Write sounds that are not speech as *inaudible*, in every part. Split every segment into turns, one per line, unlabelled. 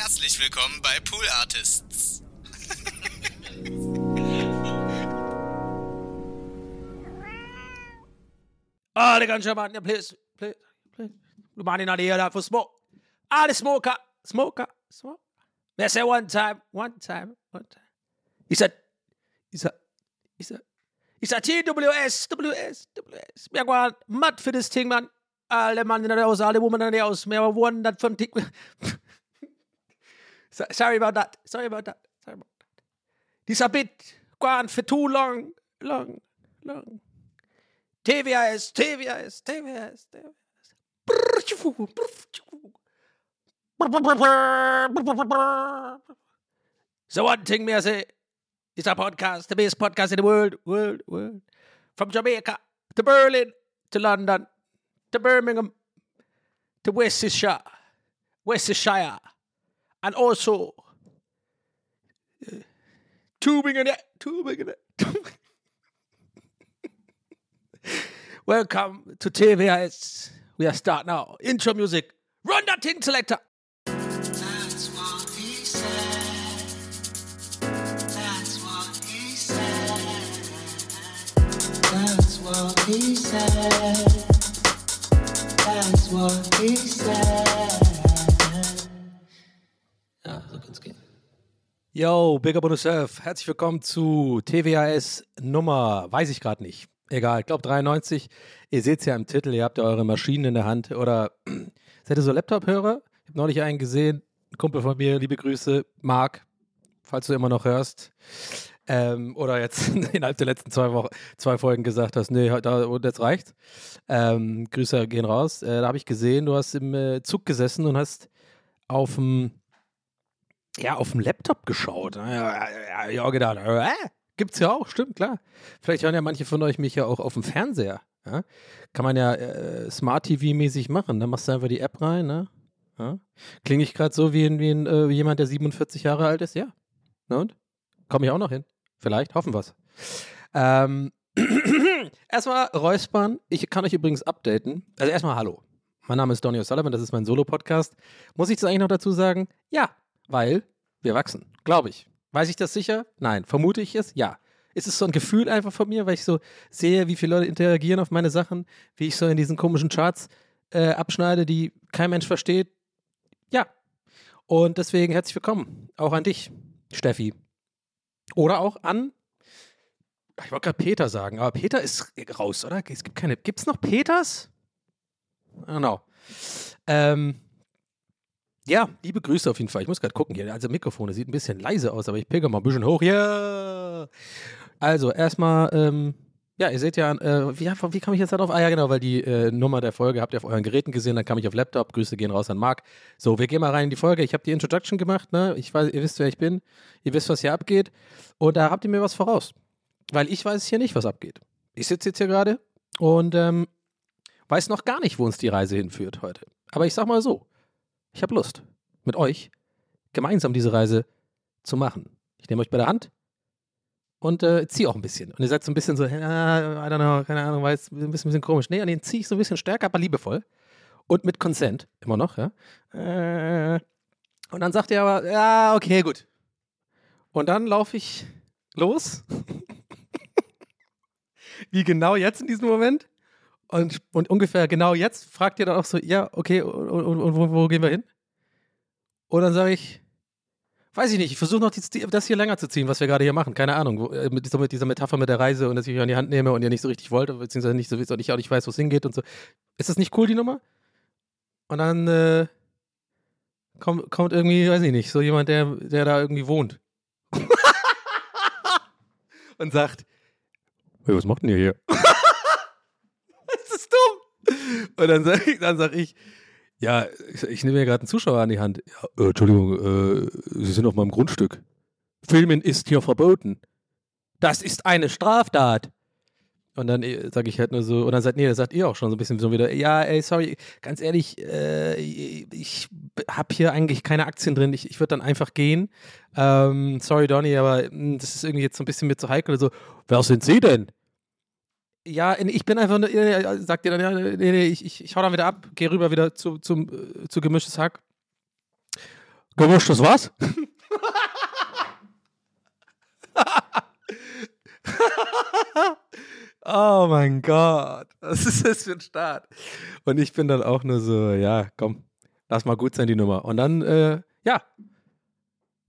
Herzlich willkommen bei Pool Artists.
Jump out in the place, place, place. The man in that for smoke. The smoker, smoker, smoke. They say one time, one time, one time. He said, he said, he said, he said, TWS, WS, WS. Me go mad for this thing, man. All the man in the house, all the woman in have one that from tick. *laughs* So- Sorry about that. Sorry about that. Sorry about that. This a bit gone for too long, long, long. TVS, TVS, TVS, TVS. So one thing me I say, it's a podcast, the best podcast in the world, world, world. From Jamaica to Berlin to London to Birmingham to Worcestershire, Worcestershire, and also uh, tubing in it, tubing in it. *laughs* Welcome to TVS. We are start now. Intro music. Run that thing, selector.
That's what he said. That's what he said. Ja, so kann's gehen.
Yo, Big Up Yourself. Herzlich willkommen zu TWAS Nummer, weiß ich gerade nicht. Egal, ich glaube 93. Ihr seht es ja im Titel, ihr habt ja eure Maschinen in der Hand. Oder *clears throat* seid ihr so Laptop-Hörer? Ich habe neulich einen gesehen, ein Kumpel von mir, liebe Grüße, Marc, falls du immer noch hörst. Ähm, oder jetzt *laughs* innerhalb der letzten zwei Wochen, zwei Folgen gesagt hast, nee, da, jetzt reicht. Ähm, Grüße gehen raus. Äh, da habe ich gesehen, du hast im äh, Zug gesessen und hast auf dem ja, auf dem Laptop geschaut. Ja, ja, gedacht, äh, gibt's ja auch, stimmt, klar. Vielleicht hören ja manche von euch mich ja auch auf dem Fernseher. Ja? Kann man ja äh, Smart TV-mäßig machen. Da machst du einfach die App rein, ne? Ja? Klinge ich gerade so wie, ein, wie, ein, äh, jemand, der 47 Jahre alt ist? Ja. Na und? Komme ich auch noch hin. Vielleicht, hoffen wir's. Ähm, *clears throat* erstmal Räuspern. Ich kann euch übrigens updaten. Also erstmal Hallo. Mein Name ist Donny O'Sullivan, das ist mein Solo-Podcast. Muss ich das eigentlich noch dazu sagen? Ja, weil wir wachsen, glaube ich. Weiß ich das sicher? Nein. Vermute ich es? Ja. Ist es so ein Gefühl einfach von mir, weil ich so sehe, wie viele Leute interagieren auf meine Sachen, wie ich so in diesen komischen Charts äh, abschneide, die kein Mensch versteht? Ja. Und deswegen herzlich willkommen. Auch an dich, Steffi. Oder auch an. Ich wollte gerade Peter sagen, aber Peter ist raus, oder? Es gibt keine. Gibt es noch Peters? Genau. Ähm, ja, liebe Grüße auf jeden Fall. Ich muss gerade gucken hier. Also Mikrofon, das sieht ein bisschen leise aus, aber ich pegel mal ein bisschen hoch. Ja. Also erstmal, ähm, ja, ihr seht ja, äh, wie, wie kam ich jetzt darauf? Ah ja, genau, weil die äh, Nummer der Folge habt ihr auf euren Geräten gesehen, dann kam ich auf Laptop. Grüße gehen raus an Marc. So, wir gehen mal rein in die Folge. Ich habe die Introduction gemacht, ne? Ich weiß, ihr wisst, wer ich bin. Ihr wisst, was hier abgeht. Und da habt ihr mir was voraus. Weil ich weiß hier nicht, was abgeht. Ich sitze jetzt hier gerade und ähm, weiß noch gar nicht, wo uns die Reise hinführt heute. Aber ich sag mal so, ich habe Lust, mit euch gemeinsam diese Reise zu machen. Ich nehme euch bei der Hand und äh, ziehe auch ein bisschen. Und ihr seid so ein bisschen so, ja, I don't know, keine Ahnung, jetzt ein bisschen, ein bisschen komisch. Nee, und den ziehe ich so ein bisschen stärker, aber liebevoll. Und mit Consent, immer noch, ja. Äh, und dann sagt ihr aber, ja, okay, gut. Und dann laufe ich los. *laughs* Wie genau jetzt in diesem Moment? Und, und ungefähr genau jetzt fragt ihr dann auch so, ja, okay, und, und, und wo, wo gehen wir hin? Und dann sage ich, weiß ich nicht, ich versuche noch die, das hier länger zu ziehen, was wir gerade hier machen. Keine Ahnung, wo, äh, mit, dieser, mit dieser Metapher mit der Reise und dass ich euch an die Hand nehme und ihr nicht so richtig wollt, beziehungsweise nicht so wisst und ich auch nicht weiß, wo es hingeht und so. Ist das nicht cool, die Nummer? Und dann äh, kommt, kommt irgendwie, weiß ich nicht, so jemand, der, der da irgendwie wohnt. *laughs* und sagt, hey, was macht denn ihr hier? *laughs* Und dann sage ich, dann sag ich, ja, ich, ich nehme mir gerade einen Zuschauer an die Hand. Ja, äh, Entschuldigung, äh, Sie sind auf meinem Grundstück. Filmen ist hier verboten. Das ist eine Straftat. Und dann sage ich halt nur so, und dann sagt, nee, das sagt ihr auch schon so ein bisschen so wieder, ja, ey, sorry, ganz ehrlich, äh, ich habe hier eigentlich keine Aktien drin, ich, ich würde dann einfach gehen. Ähm, sorry, Donny, aber mh, das ist irgendwie jetzt so ein bisschen mir zu heikel. So, wer sind Sie denn? Ja, ich bin einfach, nur- ja, ja, sagt ihr dann, ja, nee, nee, ich, ich, ich hau dann wieder ab, gehe rüber wieder zu, zum, äh, zu gemischtes Hack. Gemischtes was? *laughs* oh mein Gott, was ist das für ein Start? Und ich bin dann auch nur so, ja, komm, lass mal gut sein, die Nummer. Und dann, äh, ja,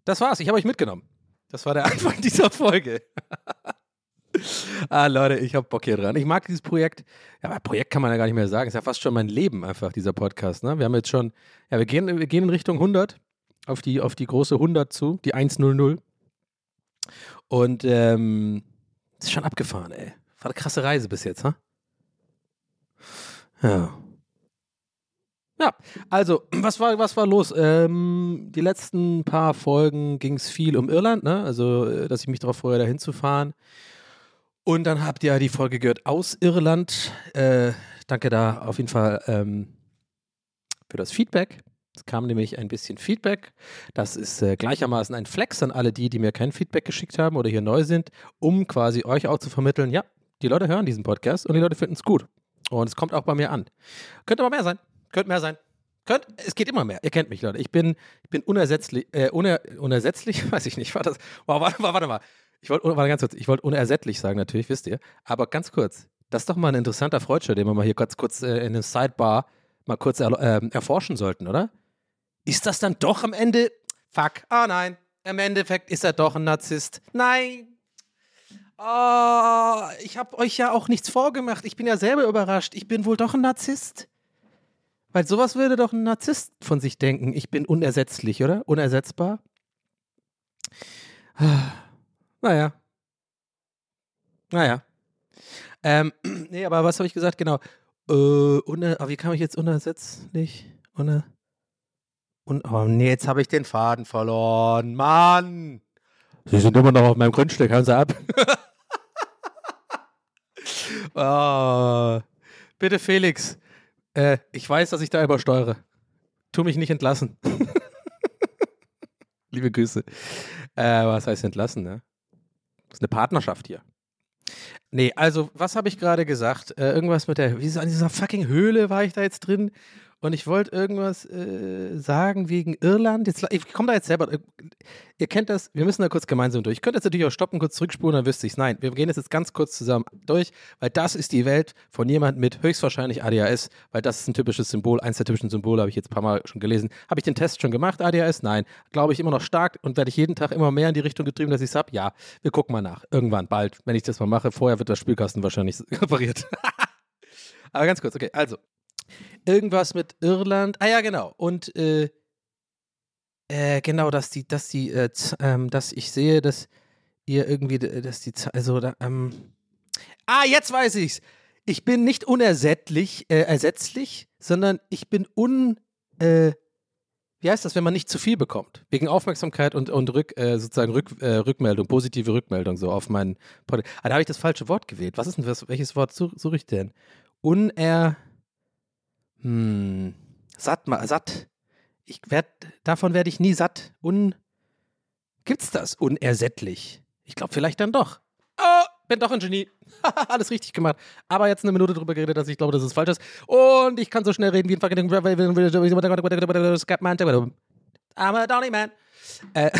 das war's. Ich habe euch mitgenommen. Das war der *laughs* Anfang dieser Folge. Ah, Leute, ich habe Bock hier dran. Ich mag dieses Projekt. Ja, aber Projekt kann man ja gar nicht mehr sagen. Ist ja fast schon mein Leben einfach, dieser Podcast. Ne? Wir haben jetzt schon, ja, wir gehen, wir gehen in Richtung 100, auf die, auf die große 100 zu, die 100. Und, ähm, ist schon abgefahren, ey. War eine krasse Reise bis jetzt, ha? Ja. Ja, also, *clears throat* was war, was war los? Ähm, die letzten paar Folgen ging es viel um Irland, ne? Also, äh, dass ich mich darauf freue, da hinzufahren. Und dann habt ihr die Folge gehört aus Irland. Äh, danke da auf jeden Fall ähm, für das Feedback. Es kam nämlich ein bisschen Feedback. Das ist äh, gleichermaßen ein Flex an alle die, die mir kein Feedback geschickt haben oder hier neu sind, um quasi euch auch zu vermitteln, ja, die Leute hören diesen Podcast und die Leute finden es gut. Und es kommt auch bei mir an. Könnte aber mehr sein. Könnte mehr sein. Könnt, es geht immer mehr. Ihr kennt mich, Leute. Ich bin, ich bin unersetzlich, äh, uner, unersetzlich, *laughs* weiß ich nicht. War das, wow, warte, warte mal. Ich wollte, warte ganz kurz, ich wollte unersättlich sagen, natürlich, wisst ihr. Aber ganz kurz, das ist doch mal ein interessanter Freudscher, den wir mal hier kurz, kurz äh, in einem Sidebar mal kurz er, äh, erforschen sollten, oder? Ist das dann doch am Ende, fuck, ah oh nein, im Endeffekt ist er doch ein Narzisst. Nein. Oh, ich habe euch ja auch nichts vorgemacht. Ich bin ja selber überrascht. Ich bin wohl doch ein Narzisst. Weil sowas würde doch ein Narzisst von sich denken. Ich bin unersetzlich, oder? Unersetzbar. Naja. Naja. Ähm, *clears throat* nee, aber was habe ich gesagt? Genau. Äh, uner, wie kam ich jetzt unersetzlich? Uner, un, oh nee, jetzt habe ich den Faden verloren. Mann! Sie sind immer noch auf meinem Grundstück, hören Sie ab. oh, *laughs* bitte, Felix. Äh, ich weiß, dass ich da übersteuere. Tu mich nicht entlassen. *laughs* Liebe Grüße. Äh, was heißt entlassen, ne? Das ist eine Partnerschaft hier. Nee, also, was habe ich gerade gesagt? Äh, irgendwas mit der, wie ist an dieser fucking Höhle war ich da jetzt drin und ich wollte irgendwas äh, sagen wegen Irland. Jetzt, ich komme da jetzt selber. Äh, ihr kennt das, wir müssen da kurz gemeinsam durch. Ich könnte jetzt natürlich auch stoppen, kurz zurückspulen, dann wüsste ich es. Nein, wir gehen jetzt ganz kurz zusammen durch, weil das ist die Welt von jemandem mit höchstwahrscheinlich ADHS, weil das ist ein typisches Symbol, eins der typischen Symbole, habe ich jetzt ein paar Mal schon gelesen. Habe ich den Test schon gemacht, ADHS? Nein. Glaube ich immer noch stark und werde ich jeden Tag immer mehr in die Richtung getrieben, dass ich es habe? Ja. Wir gucken mal nach. Irgendwann, bald, wenn ich das mal mache. Vorher wird der Spielkasten wahrscheinlich *laughs* repariert. *laughs* Aber ganz kurz, okay, also, Irgendwas mit Irland. Ah ja, genau. Und äh, äh, genau, dass die, dass die, äh, ähm, dass ich sehe, dass ihr irgendwie, dass die, also da, ähm, ah, jetzt weiß ich's. Ich bin nicht unersättlich, äh, ersetzlich, sondern ich bin un, äh, wie heißt das, wenn man nicht zu viel bekommt? Wegen Aufmerksamkeit und, und Rück, äh, sozusagen Rück, äh, Rückmeldung, positive Rückmeldung so auf meinen Podcast. Ah, da habe ich das falsche Wort gewählt. Was ist denn das? Welches Wort suche such ich denn? Uner. Hm, satt, satt. Ich werd, davon werde ich nie satt. Un, gibt's das? Unersättlich. Ich glaube vielleicht dann doch. Oh, bin doch ein Genie. *laughs* Alles richtig gemacht. Aber jetzt eine Minute drüber geredet, dass ich glaube, dass es falsch ist. Und ich kann so schnell reden wie ein fucking I'm a Donny Man. Äh,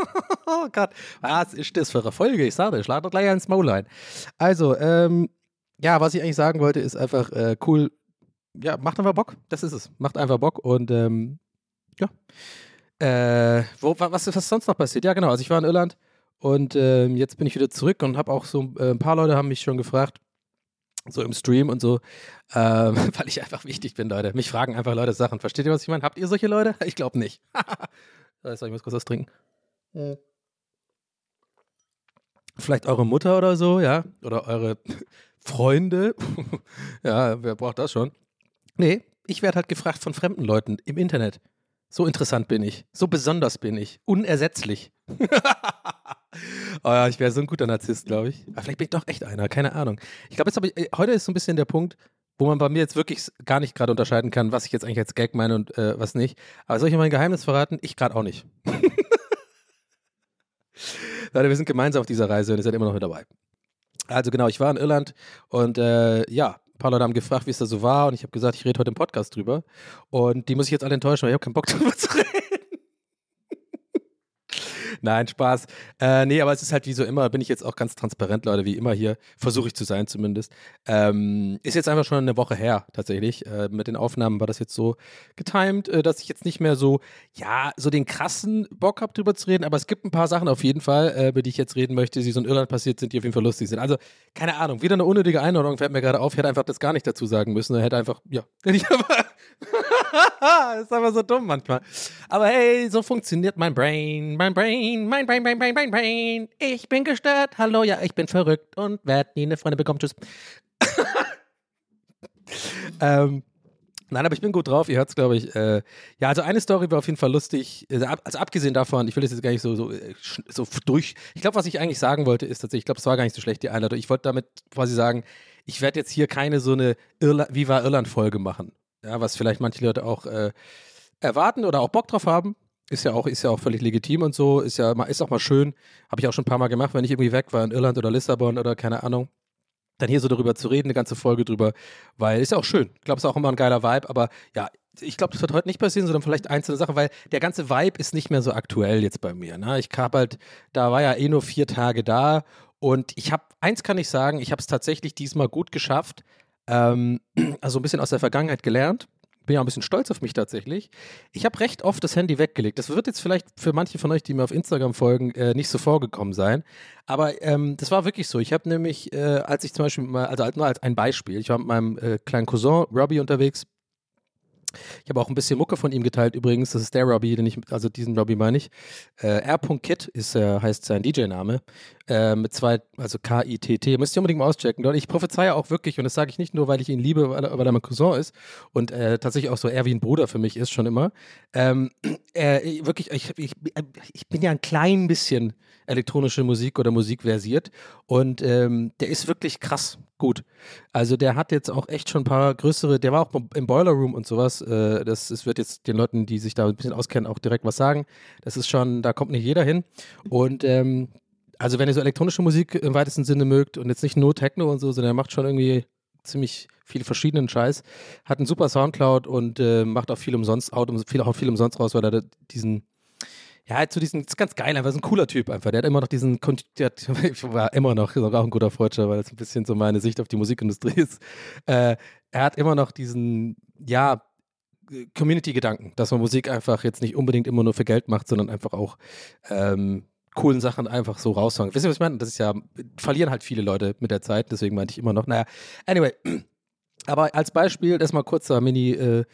*laughs* oh Gott, was ist das für eine Folge? Ich sage, ich lade gleich ins Maul ein. Also, ähm, ja, was ich eigentlich sagen wollte, ist einfach äh, cool, ja, macht einfach Bock. Das ist es. Macht einfach Bock und ähm, ja. Äh, wo, was ist sonst noch passiert? Ja, genau. Also ich war in Irland und ähm, jetzt bin ich wieder zurück und habe auch so äh, ein paar Leute haben mich schon gefragt, so im Stream und so, ähm, *laughs* weil ich einfach wichtig bin, Leute. Mich fragen einfach Leute Sachen. Versteht ihr, was ich meine? Habt ihr solche Leute? *laughs* Ich glaube nicht. *laughs* so, ich muss kurz was trinken. Hm. Vielleicht eure Mutter oder so, ja? Oder eure Freunde. ja, wer braucht das schon? Nee, ich werde halt gefragt von fremden Leuten im Internet. So interessant bin ich. So besonders bin ich. Unersetzlich. oh *laughs* ja, ich wäre so ein guter Narzisst, glaube ich. Aber vielleicht bin ich doch echt einer, keine Ahnung. Ich glaube, äh, heute ist so ein bisschen der Punkt, wo man bei mir jetzt wirklich gar nicht gerade unterscheiden kann, was ich jetzt eigentlich als Gag meine und äh, was nicht. Aber soll ich mal ein Geheimnis verraten? Ich gerade auch nicht. *laughs* Leute, wir sind gemeinsam auf dieser Reise und ihr seid immer noch mit dabei. Also genau, ich war in Irland und äh, ja, paar Leute haben gefragt, wie es da so war und ich habe gesagt, ich rede heute im Podcast drüber. Und die muss ich jetzt alle enttäuschen, weil ich habe keinen Bock *laughs* drüber zu reden. Nein, Spaß. Äh, nee, aber es ist halt wie so immer, bin ich jetzt auch ganz transparent, Leute, wie immer hier. Versuche ich zu sein zumindest. Ähm, ist jetzt einfach schon eine Woche her, tatsächlich. Äh, mit den Aufnahmen war das jetzt so getimed, äh, dass ich jetzt nicht mehr so, ja, so den krassen Bock habe, drüber zu reden. Aber es gibt ein paar Sachen auf jeden Fall, äh, über die ich jetzt reden möchte, die so in Irland passiert sind, die auf jeden Fall lustig sind. Also, keine Ahnung, wieder eine unnötige Einordnung fällt mir gerade auf. Ich hätte einfach das gar nicht dazu sagen müssen. Hätte einfach, ja, *laughs* hätte ich aber. Das *laughs* ist einfach so dumm manchmal. Aber hey, so funktioniert mein Brain, mein Brain, mein Brain, mein Brain, mein Brain. Ich bin gestört. Hallo, ja, ich bin verrückt und werde nie eine Freundin bekommen. Tschüss. *laughs* ähm, Nein, aber ich bin gut drauf. Ihr hört es, glaube ich. Äh, ja, also eine Story war auf jeden Fall lustig. Also, also abgesehen davon, ich will das jetzt gar nicht so, so, äh, so durch. Ich glaube, was ich eigentlich sagen wollte, ist tatsächlich, ich glaube, es war gar nicht so schlecht, die Einladung. Ich wollte damit quasi sagen, ich werde jetzt hier keine so eine Irla Viva Irland-Folge machen. Ja, was vielleicht manche Leute auch äh, erwarten oder auch Bock drauf haben. Ist ja auch, ist ja auch völlig legitim und so. Ist ja ist auch mal schön. Habe ich auch schon ein paar Mal gemacht, wenn ich irgendwie weg war in Irland oder Lissabon oder keine Ahnung. Dann hier so darüber zu reden, eine ganze Folge drüber, weil ist ja auch schön. Ich glaube, es ist auch immer ein geiler Vibe, aber ja, ich glaube, das wird heute nicht passieren, sondern vielleicht einzelne Sachen, weil der ganze Vibe ist nicht mehr so aktuell jetzt bei mir. Ne? Ich habe halt, da war ja eh nur vier Tage da und ich habe, eins kann ich sagen, ich habe es tatsächlich diesmal gut geschafft, ähm, *clears throat* also ein bisschen aus der Vergangenheit gelernt. Bin ja ein bisschen stolz auf mich tatsächlich. Ich habe recht oft das Handy weggelegt. Das wird jetzt vielleicht für manche von euch, die mir auf Instagram folgen, äh, nicht so vorgekommen sein. Aber ähm, das war wirklich so. Ich habe nämlich, äh, als ich zum Beispiel mal, also nur als ein Beispiel, ich war mit meinem äh, kleinen Cousin Robbie unterwegs ich habe auch ein bisschen Mucke von ihm geteilt übrigens. Das ist der Robbie, den ich, also diesen Robbie meine ich. Äh, R.Kit ist, äh, heißt sein DJ-Name. Äh, mit zwei, also K-I-T-T. Müsst ihr unbedingt mal auschecken. ich prophezeie auch wirklich, und das sage ich nicht nur, weil ich ihn liebe, weil er, weil er mein Cousin ist und äh, tatsächlich auch so eher wie ein Bruder für mich ist, schon immer. Ähm, *clears throat* wirklich, ich, ich, ich bin ja ein klein bisschen elektronische Musik oder Musik versiert und ähm, der ist wirklich krass gut. Also der hat jetzt auch echt schon ein paar größere, der war auch im Boiler Room und sowas. Äh, das, das wird jetzt den Leuten, die sich da ein bisschen auskennen, auch direkt was sagen. Das ist schon, da kommt nicht jeder hin. Und ähm, also wenn ihr so elektronische Musik im weitesten Sinne mögt und jetzt nicht nur Techno und so, sondern er macht schon irgendwie ziemlich viel verschiedenen Scheiß, hat einen super Soundcloud und äh, macht auch viel umsonst, haut viel, haut viel umsonst raus, weil er diesen ja, halt so diesen, ist ganz geil, einfach so ein cooler Typ einfach. Der hat immer noch diesen, der hat, *laughs* war immer noch, auch ein guter Freudscher, weil das ein bisschen so meine Sicht auf die Musikindustrie *laughs* ist. Äh, er hat immer noch diesen, ja, Community-Gedanken, dass man Musik einfach jetzt nicht unbedingt immer nur für Geld macht, sondern einfach auch ähm, coolen Sachen einfach so raushauen. Wisst ihr, was ich meine? Das ist ja, verlieren halt viele Leute mit der Zeit, deswegen meinte ich immer noch, naja, anyway. Aber als Beispiel, das mal kurzer Mini, äh,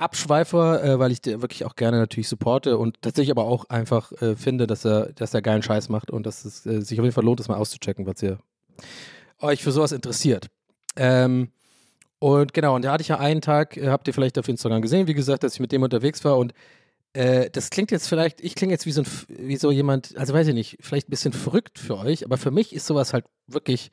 Abschweifer, äh, weil ich den wirklich auch gerne natürlich supporte und tatsächlich aber auch einfach äh, finde, dass er, dass er geilen Scheiß macht und dass es äh, sich auf jeden Fall lohnt, das mal auszuchecken, was ihr euch für sowas interessiert. Ähm, und genau, und da hatte ich ja einen Tag, äh, habt ihr vielleicht auf Instagram gesehen, wie gesagt, dass ich mit dem unterwegs war und äh, das klingt jetzt vielleicht, ich klinge jetzt wie so, ein, wie so jemand, also weiß ich nicht, vielleicht ein bisschen verrückt für euch, aber für mich ist sowas halt wirklich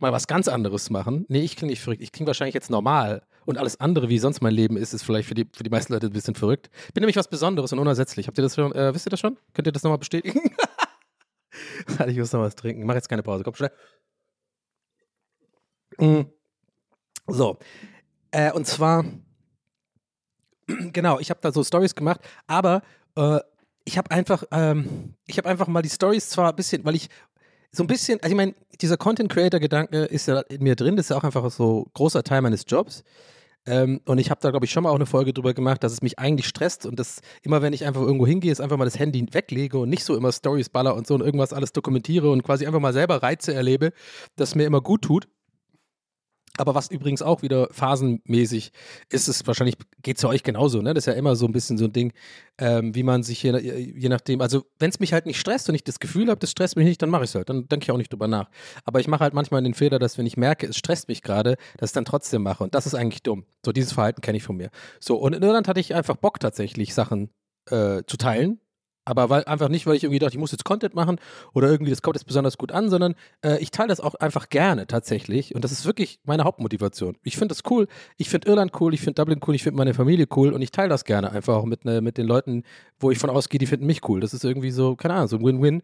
mal was ganz anderes machen. Nee, ich klinge nicht verrückt. Ich klinge wahrscheinlich jetzt normal. Und alles andere, wie sonst mein Leben ist, ist vielleicht für die, für die meisten Leute ein bisschen verrückt. Bin nämlich was Besonderes und unersetzlich. Habt ihr das schon, äh, wisst ihr das schon? Könnt ihr das nochmal bestätigen? *laughs* ich muss noch was trinken. Mach jetzt keine Pause. Komm schnell. Mm. So. Äh, und zwar, *clears throat* genau, ich habe da so Stories gemacht, aber äh, ich habe einfach, ähm, ich habe einfach mal die Stories zwar ein bisschen, weil ich so ein bisschen, also ich meine, dieser Content Creator Gedanke ist ja in mir drin, das ist ja auch einfach so ein großer Teil meines Jobs. Ähm, und ich habe da, glaube ich, schon mal auch eine Folge drüber gemacht, dass es mich eigentlich stresst und das immer, wenn ich einfach irgendwo hingehe, ist einfach mal das Handy weglege und nicht so immer Stories baller und so und irgendwas alles dokumentiere und quasi einfach mal selber Reize erlebe, das mir immer gut tut. Aber was übrigens auch wieder phasenmäßig ist, ist wahrscheinlich, geht es ja euch genauso, ne? Das ist ja immer so ein bisschen so ein Ding, ähm, wie man sich je, je nachdem, also wenn es mich halt nicht stresst und ich das Gefühl habe, das stresst mich nicht, dann mache ich es halt. Dann denke ich auch nicht drüber nach. Aber ich mache halt manchmal den Fehler, dass wenn ich merke, es stresst mich gerade, dass ich dann trotzdem mache. Und das ist eigentlich dumm. So, dieses Verhalten kenne ich von mir. So, und in Irland hatte ich einfach Bock tatsächlich, Sachen äh, zu teilen aber weil einfach nicht, weil ich irgendwie dachte, ich muss jetzt Content machen oder irgendwie, das kommt jetzt besonders gut an, sondern äh, ich teile das auch einfach gerne tatsächlich. Und das ist wirklich meine Hauptmotivation. Ich finde das cool. Ich finde Irland cool, ich finde Dublin cool, ich finde meine Familie cool und ich teile das gerne einfach auch mit, ne, mit den Leuten, wo ich von ausgehe, die finden mich cool. Das ist irgendwie so, keine Ahnung, so ein Win-Win.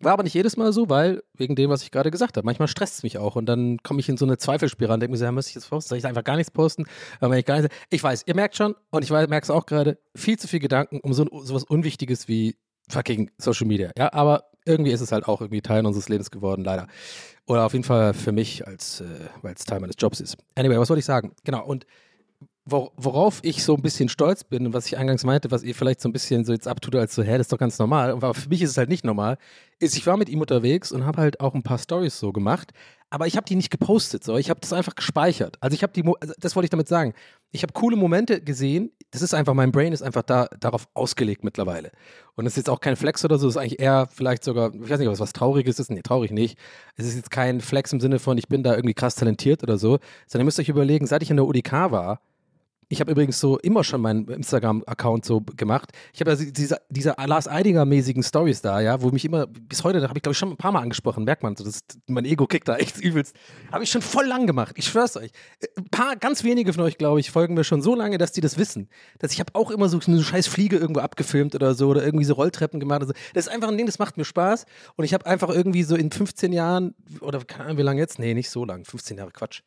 War aber nicht jedes Mal so, weil, wegen dem, was ich gerade gesagt habe, manchmal stresst es mich auch und dann komme ich in so eine Zweifelspirale und denke mir so, ja, muss ich jetzt posten? Soll ich einfach gar nichts posten? Ich gar nichts, ich weiß, ihr merkt schon und ich merke es auch gerade, viel zu viel Gedanken um so, so was Unwichtiges wie fucking Social Media. Ja, aber irgendwie ist es halt auch irgendwie Teil unseres Lebens geworden, leider. Oder auf jeden Fall für mich, als, äh, weil es Teil meines Jobs ist. Anyway, was wollte ich sagen? Genau, und worauf ich so ein bisschen stolz bin und was ich eingangs meinte, was ihr vielleicht so ein bisschen so jetzt abtut als so, hä, das ist doch ganz normal, aber für mich ist es halt nicht normal, ist, ich war mit ihm unterwegs und habe halt auch ein paar Stories so gemacht, aber ich habe die nicht gepostet, so, ich habe das einfach gespeichert. Also ich habe die, also das wollte ich damit sagen. Ich habe coole Momente gesehen, das ist einfach, mein Brain ist einfach da, darauf ausgelegt mittlerweile. Und es ist jetzt auch kein Flex oder so, es ist eigentlich eher vielleicht sogar, ich weiß nicht, was was Trauriges ist, nee, traurig nicht. Es ist jetzt kein Flex im Sinne von, ich bin da irgendwie krass talentiert oder so, sondern ihr müsst euch überlegen, seit ich in der UDK war, ich habe übrigens so immer schon meinen Instagram-Account so gemacht. Ich habe ja diese, diese Lars Eidinger-mäßigen Stories da, ja, wo mich immer, bis heute, da habe ich glaube ich schon ein paar Mal angesprochen, merkt man, so, das, mein Ego kickt da echt übelst. Habe ich schon voll lang gemacht, ich schwör's euch. Ein paar, ganz wenige von euch, glaube ich, folgen mir schon so lange, dass die das wissen. Dass ich habe auch immer so eine scheiß Fliege irgendwo abgefilmt oder so oder irgendwie so Rolltreppen gemacht. Also, das ist einfach ein Ding, das macht mir Spaß. Und ich habe einfach irgendwie so in 15 Jahren, oder keine Ahnung, wie lange jetzt? Nee, nicht so lang, 15 Jahre, Quatsch.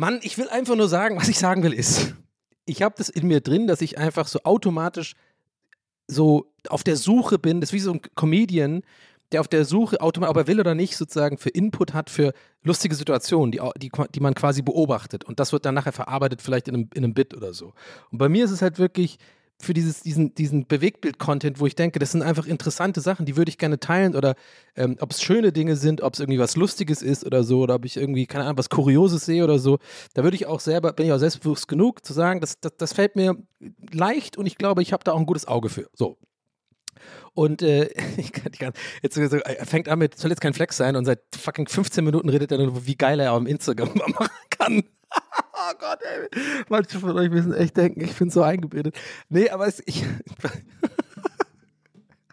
Mann, ich will einfach nur sagen, was ich sagen will ist, ich habe das in mir drin, dass ich einfach so automatisch so auf der Suche bin, das ist wie so ein Comedian, der auf der Suche, automatisch, ob er will oder nicht, sozusagen für Input hat für lustige Situationen, die, die, die man quasi beobachtet. Und das wird dann nachher verarbeitet, vielleicht in einem, in einem Bit oder so. Und bei mir ist es halt wirklich, für dieses, diesen, diesen Bewegtbild-Content, wo ich denke, das sind einfach interessante Sachen, die würde ich gerne teilen oder ähm, ob es schöne Dinge sind, ob es irgendwie was Lustiges ist oder so oder ob ich irgendwie, keine Ahnung, was Kurioses sehe oder so, da würde ich auch selber, bin ich auch selbstbewusst genug zu sagen, das, das, das fällt mir leicht und ich glaube, ich habe da auch ein gutes Auge für. So. Und äh, *laughs* ich kann, ich kann, jetzt er fängt an mit, soll jetzt kein Flex sein und seit fucking 15 Minuten redet er nur, wie geil er auf dem Instagram *laughs* machen kann. *laughs* oh Gott, ey. Manche von euch müssen echt denken, ich bin so eingebildet. Nee, aber es, ich.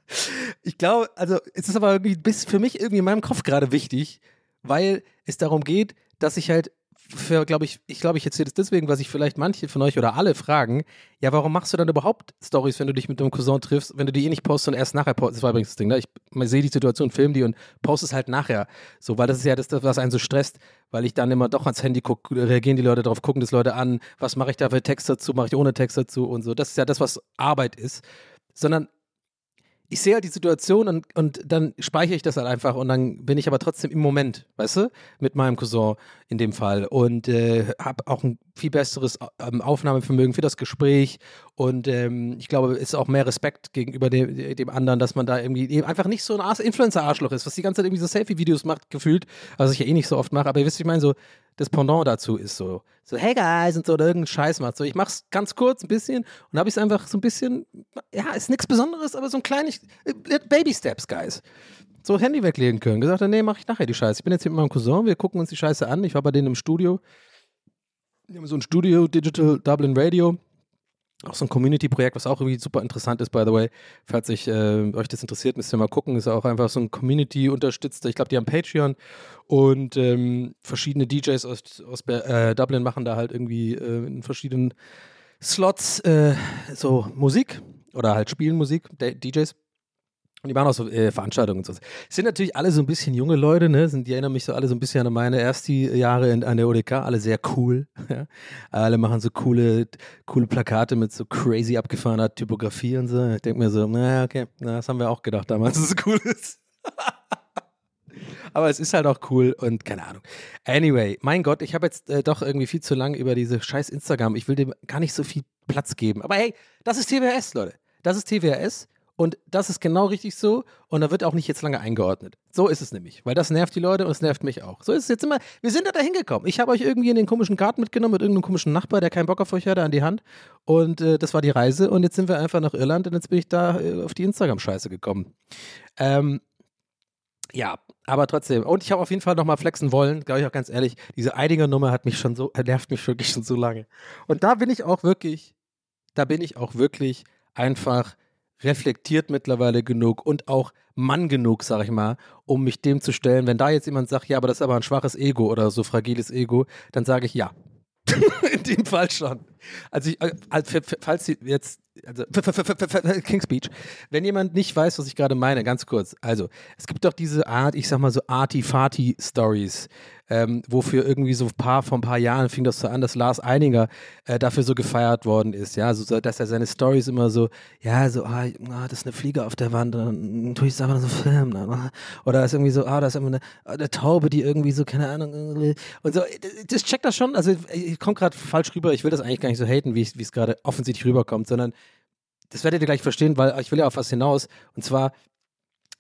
*laughs* ich glaube, also es ist aber irgendwie bis für mich irgendwie in meinem Kopf gerade wichtig, weil es darum geht, dass ich halt für, glaube ich, ich glaube, ich erzähle das deswegen, was ich vielleicht manche von euch oder alle fragen, ja, warum machst du dann überhaupt Stories, wenn du dich mit deinem Cousin triffst, wenn du die eh nicht postest und erst nachher postest? Das war übrigens das Ding, ne? Ich sehe die Situation, film die und poste es halt nachher. So, weil das ist ja das, was einen so stresst, weil ich dann immer doch ans Handy gucke, reagieren die Leute drauf, gucken das Leute an, was mache ich da für Text dazu, mache ich ohne Text dazu und so. Das ist ja das, was Arbeit ist. Sondern ich sehe halt die Situation und, und dann speichere ich das halt einfach und dann bin ich aber trotzdem im Moment, weißt du, mit meinem Cousin in dem Fall und äh, habe auch ein viel besseres ähm, Aufnahmevermögen für das Gespräch und ähm, ich glaube, es ist auch mehr Respekt gegenüber dem, dem anderen, dass man da irgendwie einfach nicht so ein Influencer-Arschloch ist, was die ganze Zeit irgendwie so Selfie-Videos macht, gefühlt, was ich ja eh nicht so oft mache, aber ihr wisst, ich meine, so das Pendant dazu ist so, so hey guys und so oder irgendeinen Scheiß macht. So, ich mach's ganz kurz ein bisschen und habe ich es einfach so ein bisschen, ja, ist nichts Besonderes, aber so ein kleines äh, Baby Steps, guys. So Handy weglegen können. Gesagt, nee, mach ich nachher die Scheiße. Ich bin jetzt hier mit meinem Cousin, wir gucken uns die Scheiße an. Ich war bei denen im Studio. Wir haben so ein Studio, Digital Dublin Radio. Auch so ein Community-Projekt, was auch irgendwie super interessant ist, by the way. Falls sich, äh, euch das interessiert, müsst ihr mal gucken. Ist auch einfach so ein Community-unterstützter. Ich glaube, die haben Patreon und ähm, verschiedene DJs aus, aus äh, Dublin machen da halt irgendwie äh, in verschiedenen Slots äh, so Musik oder halt spielen Musik, DJs. Und die machen auch so äh, Veranstaltungen und so. Es sind natürlich alle so ein bisschen junge Leute, ne? Sind, die erinnern mich so alle so ein bisschen an meine ersten Jahre in, an der ODK, alle sehr cool. *laughs* Ja? Alle machen so coole, coole Plakate mit so crazy abgefahrener Typografie und so. Ich denke mir so, naja, okay, na, das haben wir auch gedacht damals, dass es cool ist. *laughs* Aber es ist halt auch cool und keine Ahnung. Anyway, mein Gott, ich habe jetzt äh, doch irgendwie viel zu lange über diese scheiß Instagram. Ich will dem gar nicht so viel Platz geben. Aber hey, das ist TWS, Leute. Das ist TWS. Und das ist genau richtig so. Und da wird auch nicht jetzt lange eingeordnet. So ist es nämlich. Weil das nervt die Leute und es nervt mich auch. So ist es jetzt immer. Wir sind da dahin gekommen. Ich habe euch irgendwie in den komischen Garten mitgenommen mit irgendeinem komischen Nachbar, der keinen Bock auf euch hatte, an die Hand. Und äh, das war die Reise. Und jetzt sind wir einfach nach Irland und jetzt bin ich da äh, auf die Instagram-Scheiße gekommen. Ähm, ja, aber trotzdem. Und ich habe auf jeden Fall nochmal flexen wollen, glaube ich auch ganz ehrlich. Diese Eidinger-Nummer hat mich schon so, *laughs* nervt mich wirklich schon so lange. Und da bin ich auch wirklich, da bin ich auch wirklich einfach reflektiert mittlerweile genug und auch Mann genug, sag ich mal, um mich dem zu stellen. Wenn da jetzt jemand sagt, ja, aber das ist aber ein schwaches Ego oder so fragiles Ego, dann sage ich ja. *laughs* In dem Fall schon. Also, ich, also falls Sie jetzt, also King Speech, wenn jemand nicht weiß, was ich gerade meine, ganz kurz. Also, es gibt doch diese Art, ich sag mal so Arty-Farty-Stories, ähm, wofür irgendwie so ein paar, vor ein paar Jahren fing das so an, dass Lars Eininger äh, dafür so gefeiert worden ist, ja, so, dass er seine Stories immer so, ja, so, ah, ah, das ist eine Fliege auf der Wand, dann tue ich es einfach so filmen, dann, oder das ist irgendwie so, ah, das ist immer eine, eine Taube, die irgendwie so, keine Ahnung, und so, das checkt das schon, also ich komme gerade falsch rüber, ich will das eigentlich gar nicht so haten, wie es gerade offensichtlich rüberkommt, sondern das werdet ihr gleich verstehen, weil ich will ja auf was hinaus. Und zwar,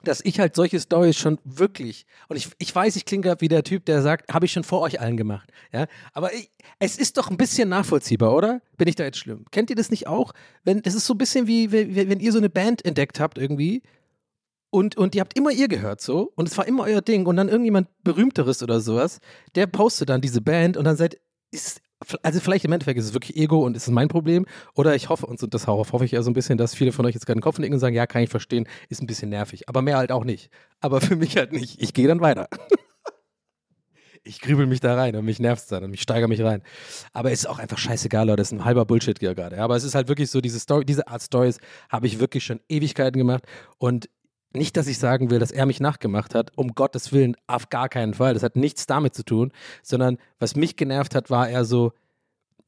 dass ich halt solche Stories schon wirklich, und ich, ich weiß, ich klinge wie der Typ, der sagt, habe ich schon vor euch allen gemacht. Ja, aber ich, es ist doch ein bisschen nachvollziehbar, oder? Bin ich da jetzt schlimm? Kennt ihr das nicht auch? Wenn, das ist so ein bisschen wie, wie wenn ihr so eine Band entdeckt habt irgendwie und, und ihr habt immer ihr gehört so und es war immer euer Ding und dann irgendjemand berühmteres oder sowas, der postet dann diese Band und dann seid, ist also vielleicht im Endeffekt ist es wirklich Ego und ist es mein Problem. Oder ich hoffe, und das hoffe ich ja so ein bisschen, dass viele von euch jetzt gerade den Kopf nicken und sagen, ja, kann ich verstehen, ist ein bisschen nervig. Aber mehr halt auch nicht. Aber *laughs* für mich halt nicht. Ich gehe dann weiter. *laughs* ich grübel mich da rein und mich nervt es dann und ich steigere mich rein. Aber es ist auch einfach scheißegal, Leute. Das ist ein halber Bullshit hier gerade. Aber es ist halt wirklich so, diese Story, diese Art Stories habe ich wirklich schon Ewigkeiten gemacht. Und nicht, dass ich sagen will, dass er mich nachgemacht hat, um Gottes Willen, auf gar keinen Fall. Das hat nichts damit zu tun, sondern was mich genervt hat, war er so,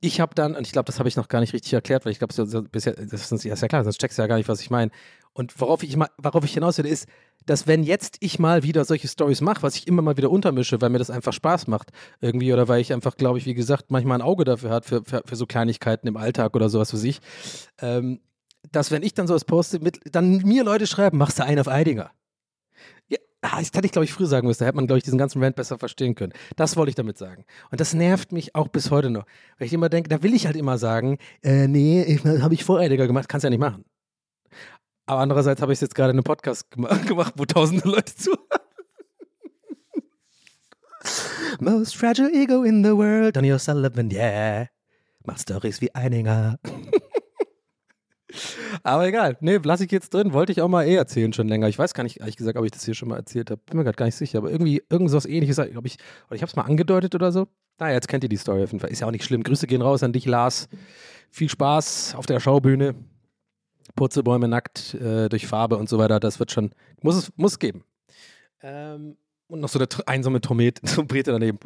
ich habe dann, und ich glaube, das habe ich noch gar nicht richtig erklärt, weil ich glaube, das, ist ja klar, sonst checkst du ja gar nicht, was ich meine. Und worauf ich, worauf ich hinaus will, ist, dass wenn jetzt ich mal wieder solche Stories mache, was ich immer mal wieder untermische, weil mir das einfach Spaß macht, irgendwie, oder weil ich einfach, glaube ich, wie gesagt, manchmal ein Auge dafür hat, für, für, für so Kleinigkeiten im Alltag oder sowas für sich, ähm, dass wenn ich dann sowas poste, mit, dann mir Leute schreiben, machst du einen auf Eidinger. Ja, ah, das hätte ich, glaube ich, früher sagen müssen. Da hätte man, glaube ich, diesen ganzen Rant besser verstehen können. Das wollte ich damit sagen. Und das nervt mich auch bis heute noch. Weil ich immer denke, da will ich halt immer sagen, äh, nee, habe ich vor Eidinger gemacht, kannst ja nicht machen. Aber andererseits habe ich es jetzt gerade in einem Podcast *laughs* gemacht, wo tausende Leute zuhören. *laughs* Most fragile ego in the world, Donny O'Sullivan, yeah. Mach Stories wie Eininger. *laughs* Aber egal. Nee, lasse ich jetzt drin. Wollte ich auch mal eh erzählen schon länger. Ich weiß gar nicht, ehrlich gesagt, ob ich das hier schon mal erzählt habe. Bin mir gerade gar nicht sicher. Aber irgendwie irgend sowas ähnliches, ob ich, oder ich habe es mal angedeutet oder so. Naja, jetzt kennt ihr die Story auf jeden Fall. Ist ja auch nicht schlimm. Grüße gehen raus an dich, Lars. Viel Spaß auf der Schaubühne. Purzelbäume nackt äh, durch Farbe und so weiter. Das wird schon, muss es muss geben. Ähm, und noch so eine einsame Trompete, *laughs* Trompete daneben.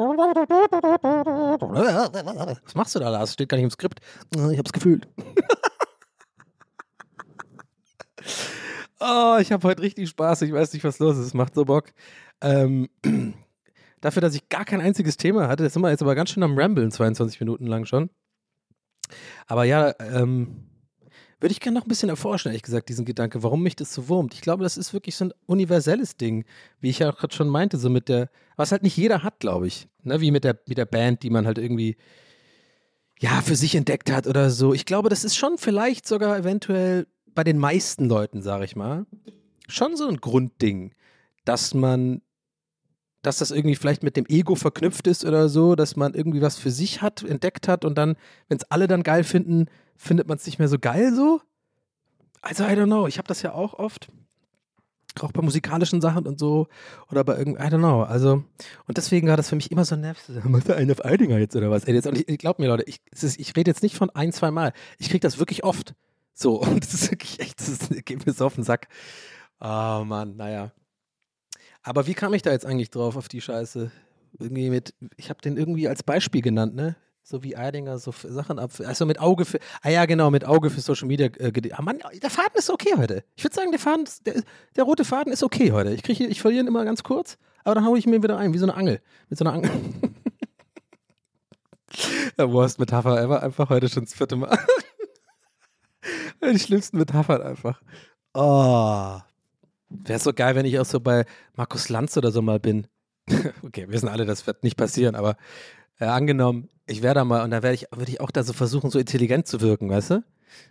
Was machst du da, Lars? Steht gar nicht im Skript. Ich hab's gefühlt. *laughs* Oh, ich habe heute richtig Spaß. Ich weiß nicht, was los ist. Es macht so Bock. Ähm, *clears throat* dafür, dass ich gar kein einziges Thema hatte, sind wir jetzt aber ganz schön am Ramblen, 22 Minuten lang schon. Aber ja, ähm, würde ich gerne noch ein bisschen erforschen, ehrlich gesagt, diesen Gedanke, warum mich das so wurmt. Ich glaube, das ist wirklich so ein universelles Ding, wie ich ja auch gerade schon meinte, so mit der, was halt nicht jeder hat, glaube ich. Ne? Wie mit der, mit der Band, die man halt irgendwie ja, für sich entdeckt hat oder so. Ich glaube, das ist schon vielleicht sogar eventuell bei den meisten Leuten, sage ich mal, schon so ein Grundding, dass man, dass das irgendwie vielleicht mit dem Ego verknüpft ist oder so, dass man irgendwie was für sich hat, entdeckt hat und dann, wenn es alle dann geil finden, findet man es nicht mehr so geil so. Also, I don't know, ich habe das ja auch oft. Auch bei musikalischen Sachen und so. Oder bei irgendwie, I don't know. Also, und deswegen war das für mich immer so nervig. *laughs* Machst du einen auf Eidinger jetzt oder was? Ey, jetzt, und ich, glaub mir, Leute, ich, ich rede jetzt nicht von ein, zwei Mal. Ich kriege das wirklich oft. So, *laughs* und das ist wirklich echt, das ist, geht mir so auf den Sack. Oh Mann, naja. Aber wie kam ich da jetzt eigentlich drauf auf die Scheiße? Irgendwie mit, ich habe den irgendwie als Beispiel genannt, ne? So wie Eidinger so Sachen ab. Also mit Auge für, ah ja, genau, mit Auge für Social Media. Äh, ah Mann, der Faden ist okay heute. Ich würde sagen, der Faden, der, der rote Faden ist okay heute. Ich kriege, ich verliere ihn immer ganz kurz, aber dann haue ich mir wieder ein, wie so eine Angel. Mit so einer Angel. *laughs* worst Metapher ever, einfach heute schon das vierte Mal. *laughs* *laughs* Die schlimmsten Metaphern einfach. Oh. Wäre so geil, wenn ich auch so bei Markus Lanz oder so mal bin. *laughs* okay, wir wissen alle, das wird nicht passieren, aber äh, angenommen, ich wäre da mal und da werde ich, würde ich auch da so versuchen, so intelligent zu wirken, weißt du?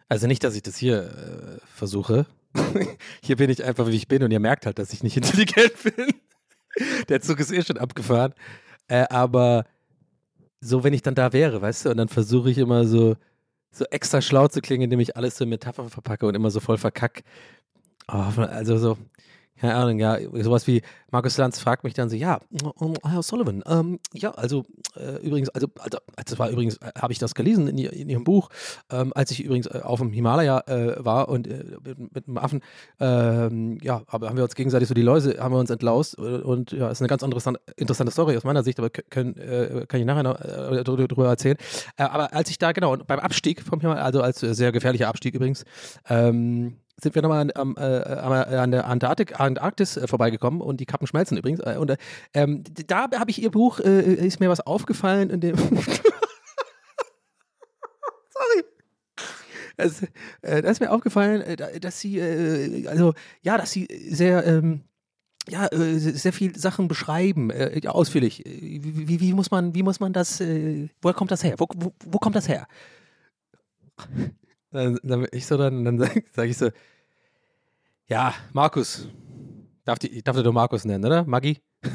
Also nicht, dass ich das hier äh, versuche. *laughs* hier bin ich einfach, wie ich bin und ihr merkt halt, dass ich nicht intelligent bin. Der Zug ist eh schon abgefahren. Äh, aber so, wenn ich dann da wäre, weißt du, und dann versuche ich immer so, so extra schlau zu klingen, indem ich alles so in Metaphern verpacke und immer so voll verkack. Oh, also so, keine Ahnung, ja, sowas wie Markus Lanz fragt mich dann so, ja, Herr Sullivan, ähm, ja, also äh, übrigens, also, also das war übrigens, äh, habe ich das gelesen in, in Ihrem Buch, ähm, als ich übrigens äh, auf dem Himalaya äh, war und äh, mit, mit einem Affen, ähm, ja, aber haben wir uns gegenseitig so die Läuse, haben wir uns entlaust und ja, ist eine ganz interessante, interessante Story aus meiner Sicht, aber können, äh, kann ich nachher noch drü- drüber erzählen. Äh, aber als ich da, genau, beim Abstieg vom Himalaya, also als sehr gefährlicher Abstieg übrigens, ähm, sind wir nochmal an, äh, äh, an der Antarktik, Antarktis äh, vorbeigekommen und die Kappen schmelzen übrigens. Äh, und äh, ähm, da habe ich ihr Buch, äh, ist mir was aufgefallen, in dem. *laughs* Sorry. Es, äh, da ist mir aufgefallen, da- dass sie, also ja, dass sie sehr, ähm, ja, sehr viel Sachen beschreiben, äh, ausführlich. Wie, wie, wie muss man, wie muss man das, äh, woher kommt das her? Wo, wo, wo kommt das her? Dann, dann ich so dann, dann sage *laughs* sag ich so, ja, Markus. Darf, die, darf dir doch Markus nennen, oder? Maggi? *laughs*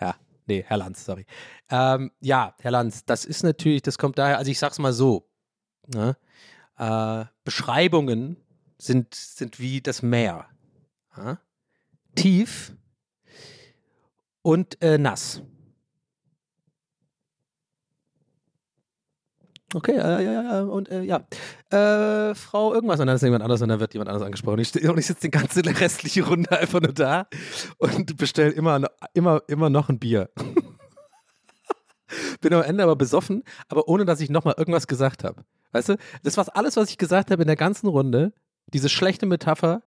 ja, nee, Herr Lanz, sorry. Ähm, ja, Herr Lanz, das ist natürlich, das kommt daher, also ich sag's mal so, ne? äh, Beschreibungen sind, sind wie das Meer. Ja? Tief und äh, nass. Okay, äh, ja, ja, und äh, ja. Äh, Frau irgendwas, und dann ist jemand anders und dann wird jemand anders angesprochen. Ich, und ich sitze die ganze *laughs* restliche Runde einfach nur da und bestelle immer, immer, immer noch ein Bier. *laughs* Bin am Ende aber besoffen, aber ohne dass ich nochmal irgendwas gesagt habe. Weißt du, das war alles, was ich gesagt habe in der ganzen Runde, diese schlechte Metapher.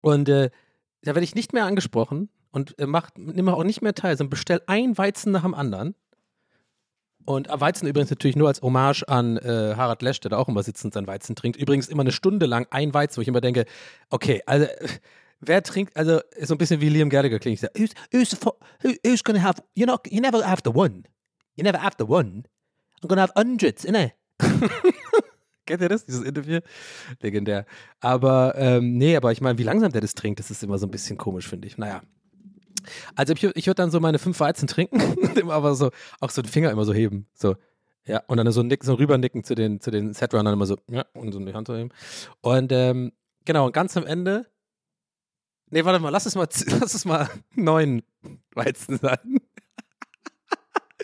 Und äh, da werde ich nicht mehr angesprochen und äh, mach, nimm auch nicht mehr teil, sondern bestell ein Weizen nach dem anderen. Und Weizen übrigens natürlich nur als Hommage an äh, Harald Lesch, der da auch immer sitzend sein Weizen trinkt. Übrigens immer eine Stunde lang ein Weizen, wo ich immer denke, okay, also wer trinkt, also so ein bisschen wie Liam Gallagher klingt. Who's, who's, who's gonna have, you're not, you never have the one. You never have the one. I'm gonna have hundreds, innit? *laughs* Kennt ihr das, dieses Interview? Legendär. Aber, ähm, nee, aber ich meine, wie langsam der das trinkt, das ist immer so ein bisschen komisch, finde ich. Naja. Also ich, ich würde dann so meine fünf Weizen trinken, *laughs* aber so, auch so den Finger immer so heben. So. Ja, und dann so, nick, so rübernicken zu den, zu den Setrunnern immer so, ja, und so die Hand so heben. Und ähm, genau, und ganz am Ende. Nee, warte mal, lass es mal, *laughs* lass es mal neun Weizen sein.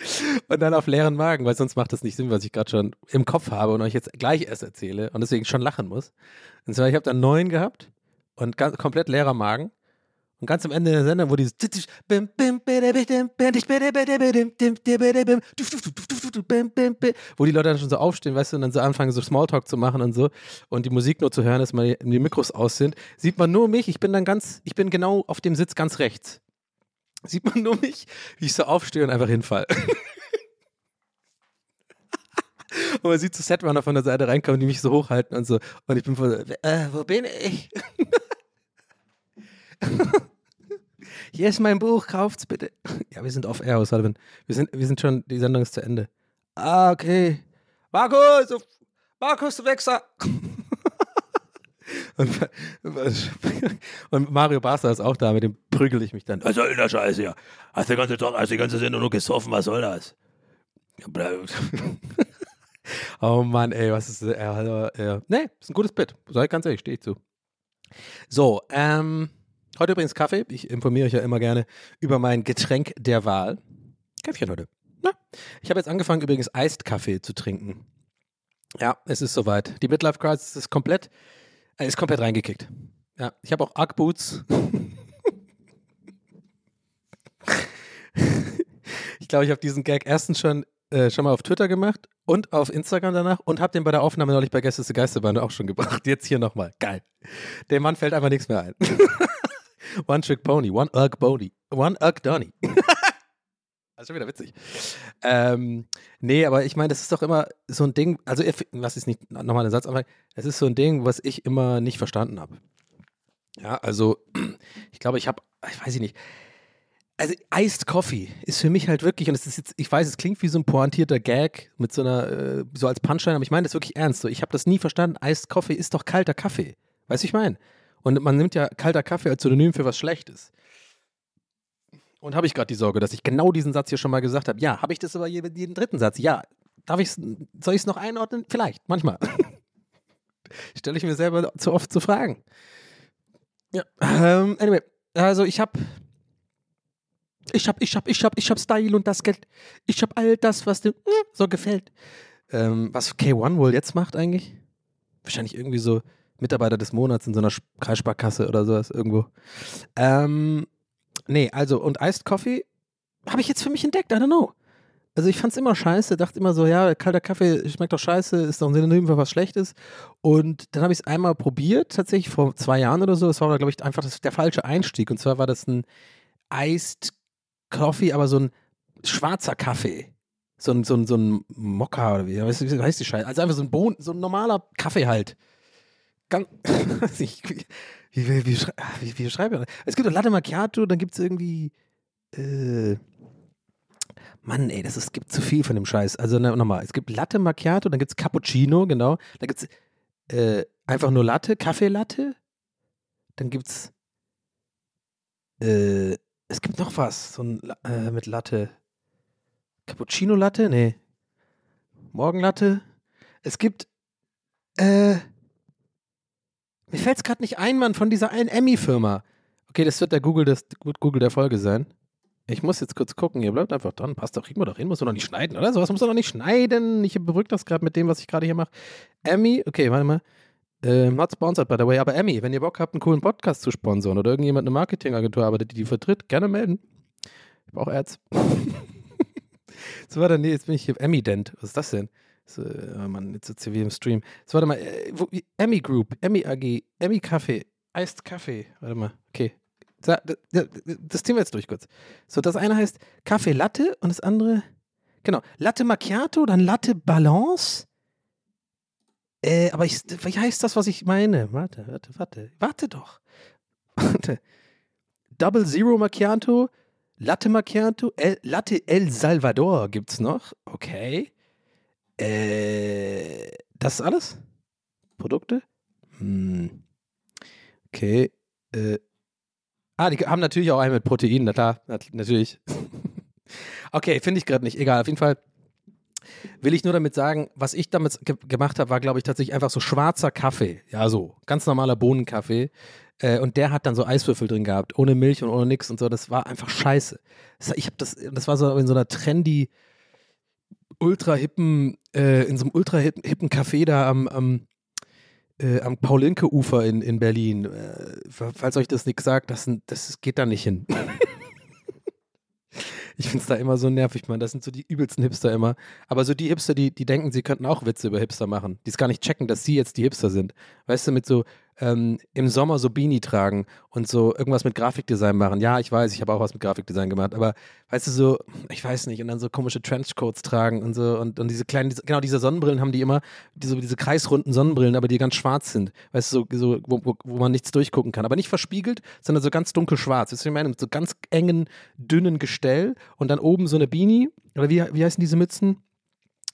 *laughs* Und dann auf leeren Magen, weil sonst macht das nicht Sinn, was ich gerade schon im Kopf habe und euch jetzt gleich erst erzähle und deswegen schon lachen muss. Und zwar, ich habe dann neun gehabt und ganz, komplett leerer Magen. Und ganz am Ende der Sendung, wo dieses wo die Leute dann schon so aufstehen, weißt du, und dann so anfangen, so Smalltalk zu machen und so und die Musik nur zu hören, dass mal die, Mikros aus sind, sieht man nur mich, ich bin dann ganz, ich bin genau auf dem Sitz ganz rechts. Sieht man nur mich, wie ich so aufstehe und einfach hinfall. Und man sieht so Setrunner von der Seite reinkommen, die mich so hochhalten und so. Und ich bin voll, äh, wo bin ich? Hier ist mein Buch, kauft's bitte. *laughs* Ja, wir sind off air, Sullivan. Wir sind, wir sind schon, die Sendung ist zu Ende. Ah, okay. Markus, Markus, du Wichser. *laughs* Und, *laughs* und Mario Barca ist auch da, mit dem prügel ich mich dann. Was soll denn der Scheiß hier? Hast du hast die ganze Sendung nur gesoffen, was soll das? Oh Mann, ey, was ist, äh, äh, nee, ist ein gutes Bit. Ich ganz ehrlich, stehe ich zu. So, ähm, heute übrigens Kaffee. Ich informiere euch ja immer gerne über mein Getränk der Wahl. Käffchen heute. Na, ich habe jetzt angefangen, übrigens Eist-Kaffee zu trinken. Ja, es ist soweit. Die Midlife Crisis ist komplett, äh, ist komplett reingekickt. Ja, ich habe auch Ugg Boots. *laughs* ich glaube, ich habe diesen Gag erstens schon, äh, schon mal auf Twitter gemacht und auf Instagram danach und habe den bei der Aufnahme neulich bei Gäste Geisterbahn auch schon gebracht. Jetzt hier nochmal. Geil. Dem Mann fällt einfach nichts mehr ein. *laughs* one Trick Pony, One Ugg Pony, One Ugg Donny. *laughs* *laughs* Das ist schon wieder witzig. Ähm, nee, aber ich meine, das ist doch immer so ein Ding, also lass es nicht nochmal den Satz anfangen, es ist so ein Ding, was ich immer nicht verstanden habe. Ja, also ich glaube, ich habe, ich weiß ich nicht, also Iced Coffee ist für mich halt wirklich, und es ist jetzt, ich weiß, es klingt wie so ein pointierter Gag mit so einer, äh, so als Punchline, aber ich meine das wirklich ernst. So, ich habe das nie verstanden. Iced Coffee ist doch kalter Kaffee. Weißt du, ich meine? Und man nimmt ja kalter Kaffee als Synonym für was Schlechtes. Und habe ich gerade die Sorge, dass ich genau diesen Satz hier schon mal gesagt habe. Ja, habe ich das aber jeden, dritten Satz? Ja. Darf ich soll ich es noch einordnen? Vielleicht, manchmal. *laughs* Stelle ich mir selber zu oft zu Fragen. Ja, ähm, anyway, also ich habe ich hab, ich hab, ich hab, ich hab Style und das Geld. Ich hab all das, was dir mm, so gefällt. Ähm, was K1 wohl jetzt macht eigentlich? Wahrscheinlich irgendwie so Mitarbeiter des Monats in so einer Kreissparkasse oder sowas irgendwo. Ähm, nee, also und Iced Coffee habe ich jetzt für mich entdeckt, I don't know. Also ich fand's immer scheiße, dachte immer so, ja, kalter Kaffee schmeckt doch scheiße, ist doch ein Synonym für was Schlechtes. Und dann habe ich es einmal probiert, tatsächlich vor zwei Jahren oder so. Das war, glaube ich, einfach das, der falsche Einstieg. Und zwar war das ein Iced Coffee, aber so ein schwarzer Kaffee. So ein, so ein, so ein Mokka oder wie, wie heißt die Scheiße? Also einfach so ein Bohnen, so ein normaler Kaffee halt. Ganz, *laughs* ich, wie, wie, wie, wie, wie schreibe ich das? Es gibt doch Latte Macchiato, dann gibt es irgendwie, äh, Mann, ey, das ist, gibt zu viel von dem Scheiß. Also na, nochmal, es gibt Latte Macchiato, dann gibt es Cappuccino, genau. Dann gibt es äh, einfach nur Latte, Kaffeelatte. Dann gibt es, äh, es gibt noch was, so ein, äh, mit Latte. Cappuccino Latte? Nee. Morgenlatte? Es gibt, äh, mir fällt es gerade nicht ein, Mann, von dieser einen Emmy-Firma. Okay, das wird der Google, des, Google der Folge sein. Ich muss jetzt kurz gucken, ihr bleibt einfach dran. Passt doch, kriegen wir doch hin, muss man doch nicht schneiden, oder? Sowas muss man doch nicht schneiden. Ich berück das gerade mit dem, was ich gerade hier mache. Emmy, okay, warte mal. Ähm, not sponsored, by the way, aber Emmy, wenn ihr Bock habt, einen coolen Podcast zu sponsoren oder irgendjemand eine Marketingagentur arbeitet, die die vertritt, gerne melden. Ich brauche Ads. *laughs* so, warte, nee, jetzt bin ich hier. Emmy-Dent. Was ist das denn? So, oh Mann, jetzt sitzt hier wie im Stream. So, warte mal. Äh, Emmy Group, Emmy AG, Emmy Kaffee, Iced Kaffee. Warte mal, okay. Das ziehen wir jetzt durch kurz. So, das eine heißt Kaffee Latte und das andere, genau, Latte Macchiato, dann Latte Balance. Äh, aber ich, wie heißt das, was ich meine? Warte, warte, warte. Warte doch. *laughs* Warte. Double Zero Macchiato, Latte Macchiato, El, Latte El Salvador gibt's noch. Okay. Äh, das ist alles? Produkte? Hm. Okay. Äh. Ah, die haben natürlich auch einen mit Protein, na klar, nat natürlich. *laughs* okay, finde ich gerade nicht. Egal, auf jeden Fall will ich nur damit sagen, was ich damit ge gemacht habe, war, glaube ich, tatsächlich einfach so schwarzer Kaffee. Ja, so. Ganz normaler Bohnenkaffee. Äh, und der hat dann so Eiswürfel drin gehabt, ohne Milch und ohne nix und so. Das war einfach scheiße. Das, ich habe das, das war so in so einer trendy, ultra hippen, äh, in so einem ultra hippen, Café da am, am, äh, am Paulinke-Ufer in, in Berlin. Äh, falls euch das nichts sagt, das, das geht da nicht hin. *laughs* Ich finde es da immer so nervig, man. Das sind so die übelsten Hipster immer. Aber so die Hipster, die, die denken, sie könnten auch Witze über Hipster machen. Die es gar nicht checken, dass sie jetzt die Hipster sind. Weißt du, mit so ähm, im Sommer so Beanie tragen und so irgendwas mit Grafikdesign machen. Ja, ich weiß, ich habe auch was mit Grafikdesign gemacht. Aber weißt du, so, ich weiß nicht, und dann so komische Trenchcoats tragen und so. Und, und diese kleinen, genau, diese Sonnenbrillen haben die immer, diese, diese kreisrunden Sonnenbrillen, aber die ganz schwarz sind. Weißt du, so, so wo, wo, wo man nichts durchgucken kann. Aber nicht verspiegelt, sondern so ganz dunkelschwarz. Weißt du, ich meine? Mit so ganz engen, dünnen Gestell und dann oben so eine Beanie. Oder wie, wie heißen diese Mützen?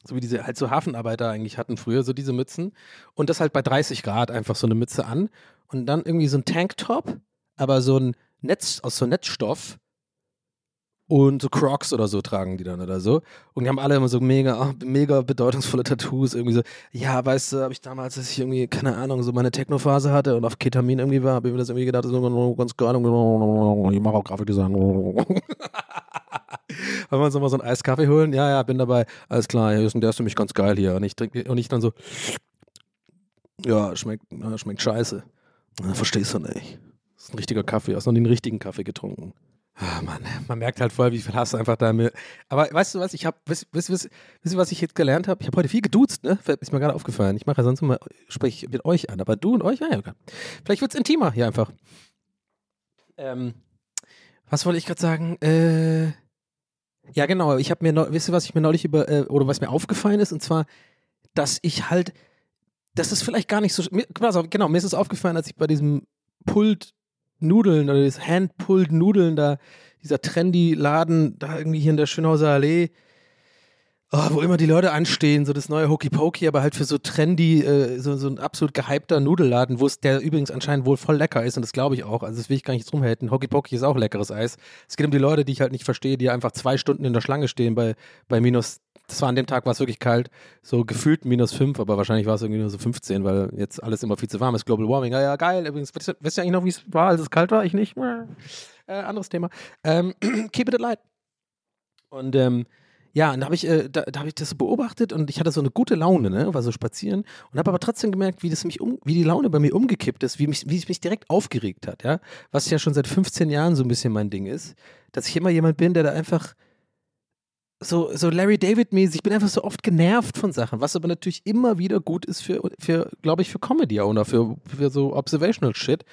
So wie diese halt so Hafenarbeiter eigentlich hatten früher, so diese Mützen. Und das halt bei 30 Grad einfach so eine Mütze an. Und dann irgendwie so ein Tanktop, aber so ein Netz, aus so Netzstoff. Und so Crocs oder so tragen die dann oder so. Und die haben alle immer so mega, ah, mega bedeutungsvolle Tattoos. Irgendwie so, ja, weißt du, habe ich damals, als ich irgendwie, keine Ahnung, so meine Technophase hatte und auf Ketamin irgendwie war, habe ich mir das irgendwie gedacht, so ganz geil, ich mache auch Grafikdesign. *laughs* Wollen wir uns nochmal so einen Eiskaffee holen? Ja, ja, bin dabei. Alles klar, der ist für mich ganz geil hier. Und ich trinke, und ich dann so, ja, schmeckt, schmeckt scheiße. Verstehst du nicht. Das ist ein richtiger Kaffee, hast noch einen richtigen Kaffee getrunken. Ah, Mann, man merkt halt voll, wie viel Hass einfach da mir. Aber weißt du was, ich habe, wisst, wisst, wisst, wisst ihr, was ich jetzt gelernt habe? Ich habe heute viel geduzt, ne? Ist mir gerade aufgefallen. Ich mache ja sonst immer, spreche mit euch an, aber du und euch, naja, vielleicht wird es intimer hier einfach. Ähm, was wollte ich gerade sagen? Äh, ja, genau. Ich habe mir, neu- wisst ihr, was ich mir neulich über, äh, oder was mir aufgefallen ist? Und zwar, dass ich halt, das ist vielleicht gar nicht so, mir, genau, mir ist es aufgefallen, als ich bei diesem Pult Nudeln oder dieses Hand-Pulled Nudeln da, dieser trendy Laden da irgendwie hier in der Schönhauser Allee, oh, wo immer die Leute anstehen, so das neue Hokey Pokey, aber halt für so trendy, äh, so, so ein absolut gehypter Nudelladen, wo es der übrigens anscheinend wohl voll lecker ist und das glaube ich auch. Also das will ich gar nicht drum halten. Hokey Pokey ist auch leckeres Eis. Es geht um die Leute, die ich halt nicht verstehe, die einfach zwei Stunden in der Schlange stehen bei, bei minus das war an dem Tag war es wirklich kalt, so gefühlt minus 5, aber wahrscheinlich war es irgendwie nur so 15, weil jetzt alles immer viel zu warm ist. Global Warming, ja, ja geil. Übrigens, wisst ihr eigentlich noch, wie es war, als es kalt war? Ich nicht. Äh, anderes Thema. Ähm, *clears throat* keep it light. Und ähm, ja, und da habe ich, äh, da, da ich das beobachtet und ich hatte so eine gute Laune, ne? war so spazieren und habe aber trotzdem gemerkt, wie das mich um, wie die Laune bei mir umgekippt ist, wie, mich, wie es mich direkt aufgeregt hat, ja. Was ja schon seit 15 Jahren so ein bisschen mein Ding ist, dass ich immer jemand bin, der da einfach so, so Larry David-mäßig, ich bin einfach so oft genervt von Sachen, was aber natürlich immer wieder gut ist für, für glaube ich, für Comedy oder für, für so Observational Shit.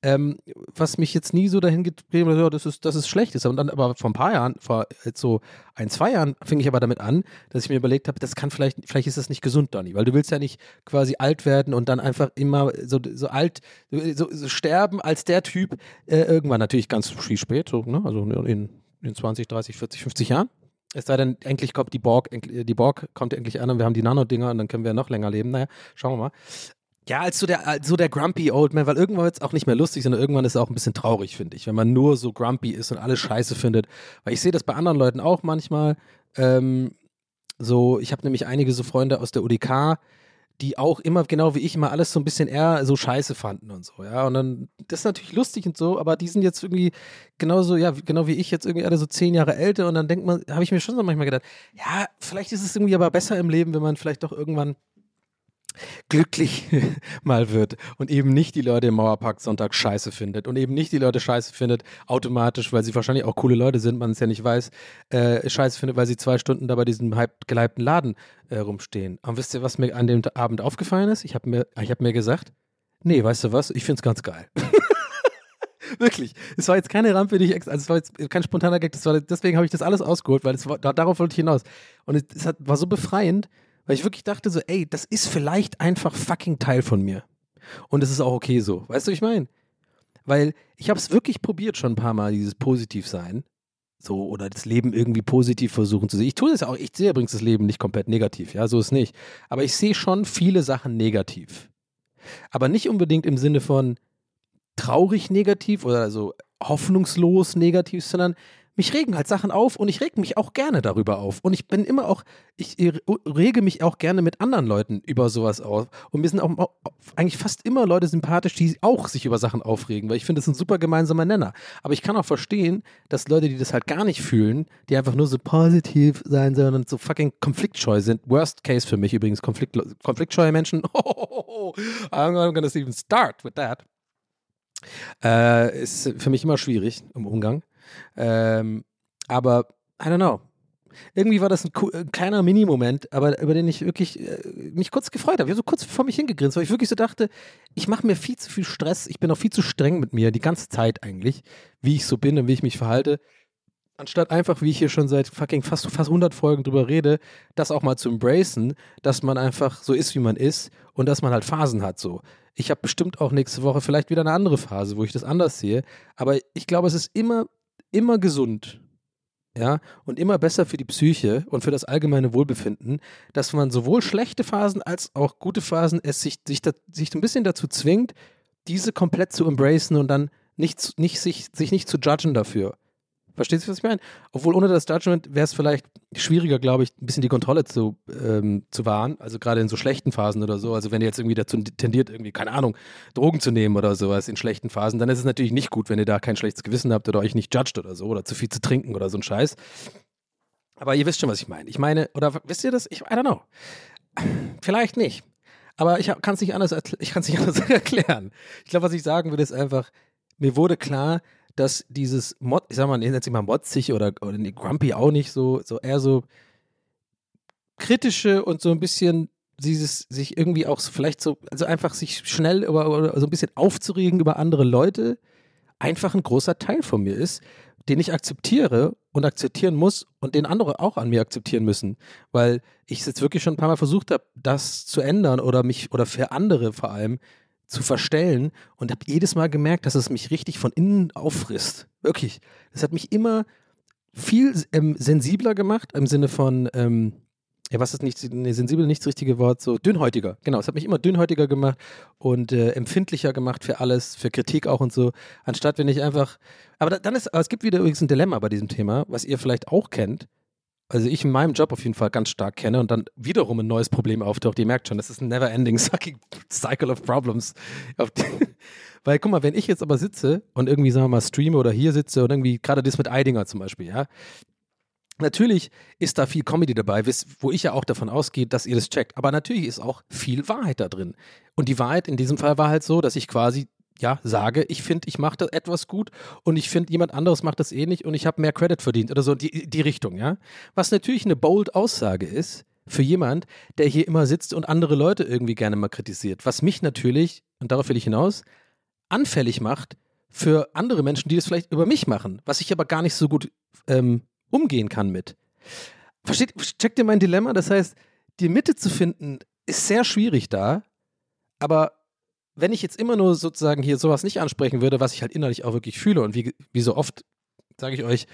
Ähm, was mich jetzt nie so dahin getrieben hat, ja, das ist, das ist schlecht ist. Und dann aber vor ein paar Jahren, vor so ein, zwei Jahren, fing ich aber damit an, dass ich mir überlegt habe, das kann vielleicht, vielleicht ist das nicht gesund, Donny, weil du willst ja nicht quasi alt werden und dann einfach immer so, so alt, so, so sterben als der Typ, äh, irgendwann natürlich ganz viel spät, so, ne? also in, in 20, 30, 40, 50 Jahren. Es sei denn, endlich kommt die Borg, die Borg kommt endlich an und wir haben die Nano-Dinger und dann können wir noch länger leben. Naja, schauen wir mal. Ja, als so der, als so der grumpy Old Man, weil irgendwann wird es auch nicht mehr lustig, sondern irgendwann ist es auch ein bisschen traurig, finde ich, wenn man nur so grumpy ist und alles scheiße findet. Weil ich sehe das bei anderen Leuten auch manchmal. Ähm, so, ich habe nämlich einige so Freunde aus der UDK, die auch immer, genau wie ich, immer alles so ein bisschen eher so scheiße fanden und so, ja. Und dann, das ist natürlich lustig und so, aber die sind jetzt irgendwie genauso, ja, genau wie ich, jetzt irgendwie alle so zehn Jahre älter und dann denkt man, habe ich mir schon so manchmal gedacht, ja, vielleicht ist es irgendwie aber besser im Leben, wenn man vielleicht doch irgendwann glücklich *laughs* mal wird und eben nicht die Leute im Mauerpark Sonntag scheiße findet und eben nicht die Leute scheiße findet, automatisch, weil sie wahrscheinlich auch coole Leute sind, man es ja nicht weiß, äh, scheiße findet, weil sie zwei Stunden da bei diesem halb geleibten Laden äh, rumstehen. Und wisst ihr, was mir an dem Abend aufgefallen ist? Ich habe mir, hab mir gesagt, nee, weißt du was, ich finde es ganz geil. *laughs* Wirklich. Es war jetzt keine Rampe, die ich also es war jetzt kein spontaner Gag, das war, deswegen habe ich das alles ausgeholt, weil es war, darauf wollte ich hinaus. Und es, es hat, war so befreiend, weil ich wirklich dachte so, ey, das ist vielleicht einfach fucking Teil von mir. Und es ist auch okay so. Weißt du, was ich meine? Weil ich habe es wirklich probiert schon ein paar Mal, dieses Positivsein. So, oder das Leben irgendwie positiv versuchen zu sehen. Ich tue das auch, ich sehe übrigens das Leben nicht komplett negativ, ja, so ist nicht. Aber ich sehe schon viele Sachen negativ. Aber nicht unbedingt im Sinne von traurig negativ oder so hoffnungslos negativ, sondern mich regen halt Sachen auf und ich reg mich auch gerne darüber auf. Und ich bin immer auch, ich rege mich auch gerne mit anderen Leuten über sowas auf. Und mir sind auch eigentlich fast immer Leute sympathisch, die auch sich über Sachen aufregen, weil ich finde, das ist ein super gemeinsamer Nenner. Aber ich kann auch verstehen, dass Leute, die das halt gar nicht fühlen, die einfach nur so positiv sein sollen und so fucking konfliktscheu sind. Worst case für mich übrigens, Konflikt, konfliktscheue Menschen. *laughs* Oh, I'm gonna even start with that. Äh, ist für mich immer schwierig im Umgang. Ähm, aber, I don't know. Irgendwie war das ein, ein kleiner Mini-Moment, aber über den ich wirklich äh, mich kurz gefreut habe. Ich habe so kurz vor mich hingegrinst, weil ich wirklich so dachte, ich mache mir viel zu viel Stress, ich bin auch viel zu streng mit mir, die ganze Zeit eigentlich, wie ich so bin und wie ich mich verhalte. Anstatt einfach, wie ich hier schon seit fucking fast, fast 100 Folgen drüber rede, das auch mal zu embracen, dass man einfach so ist, wie man ist und dass man halt Phasen hat so. Ich habe bestimmt auch nächste Woche vielleicht wieder eine andere Phase, wo ich das anders sehe, aber ich glaube, es ist immer immer gesund, ja, und immer besser für die Psyche und für das allgemeine Wohlbefinden, dass man sowohl schlechte Phasen als auch gute Phasen es sich, sich, da, sich ein bisschen dazu zwingt, diese komplett zu embracen und dann nicht, nicht sich, sich nicht zu judgen dafür. Verstehst du, was ich meine? Obwohl ohne das Judgment wäre es vielleicht schwieriger, glaube ich, ein bisschen die Kontrolle zu, ähm, zu wahren. Also gerade in so schlechten Phasen oder so. Also wenn ihr jetzt irgendwie dazu tendiert, irgendwie, keine Ahnung, Drogen zu nehmen oder sowas in schlechten Phasen, dann ist es natürlich nicht gut, wenn ihr da kein schlechtes Gewissen habt oder euch nicht judgt oder so oder zu viel zu trinken oder so ein Scheiß. Aber ihr wisst schon, was ich meine. Ich meine, oder wisst ihr das? Ich, I don't know. Vielleicht nicht. Aber ich kann es nicht anders, ich kann es nicht *laughs* anders erklären. Ich glaube, was ich sagen würde, ist einfach, mir wurde klar, dass dieses Mod, ich sag mal, nennt sich mal motzig oder, oder nee, grumpy auch nicht so, so eher so kritische und so ein bisschen dieses sich irgendwie auch vielleicht so, also einfach sich schnell über, oder so ein bisschen aufzuregen über andere Leute, einfach ein großer Teil von mir ist, den ich akzeptiere und akzeptieren muss und den andere auch an mir akzeptieren müssen, weil ich es jetzt wirklich schon ein paar Mal versucht habe, das zu ändern oder mich oder für andere vor allem zu verstellen und habe jedes Mal gemerkt, dass es mich richtig von innen auffrisst. Wirklich. Es hat mich immer viel ähm, sensibler gemacht im Sinne von, ähm, ja, was ist nicht, nee, sensibel nicht das richtige Wort, so dünnhäutiger. Genau, es hat mich immer dünnhäutiger gemacht und äh, empfindlicher gemacht für alles, für Kritik auch und so, anstatt wenn ich einfach, aber da, dann ist, aber es gibt wieder übrigens ein Dilemma bei diesem Thema, was ihr vielleicht auch kennt, also ich in meinem Job auf jeden Fall ganz stark kenne und dann wiederum ein neues Problem auftaucht. Ihr merkt schon, das ist ein never-ending cycle of problems. *laughs* Weil guck mal, wenn ich jetzt aber sitze und irgendwie, sagen wir mal, streame oder hier sitze und irgendwie, gerade das mit Eidinger zum Beispiel, ja, Natürlich ist da viel Comedy dabei, wo ich ja auch davon ausgehe, dass ihr das checkt. Aber natürlich ist auch viel Wahrheit da drin. Und die Wahrheit in diesem Fall war halt so, dass ich quasi ja, sage, ich finde, ich mache das etwas gut und ich finde, jemand anderes macht das eh und ich habe mehr Credit verdient oder so, die, die Richtung, ja. Was natürlich eine bold Aussage ist für jemand, der hier immer sitzt und andere Leute irgendwie gerne mal kritisiert. Was mich natürlich, und darauf will ich hinaus, anfällig macht für andere Menschen, die das vielleicht über mich machen, was ich aber gar nicht so gut ähm, umgehen kann mit. Versteht, checkt ihr mein Dilemma? Das heißt, die Mitte zu finden, ist sehr schwierig da, aber wenn ich jetzt immer nur sozusagen hier sowas nicht ansprechen würde, was ich halt innerlich auch wirklich fühle und wie, wie so oft sage ich euch,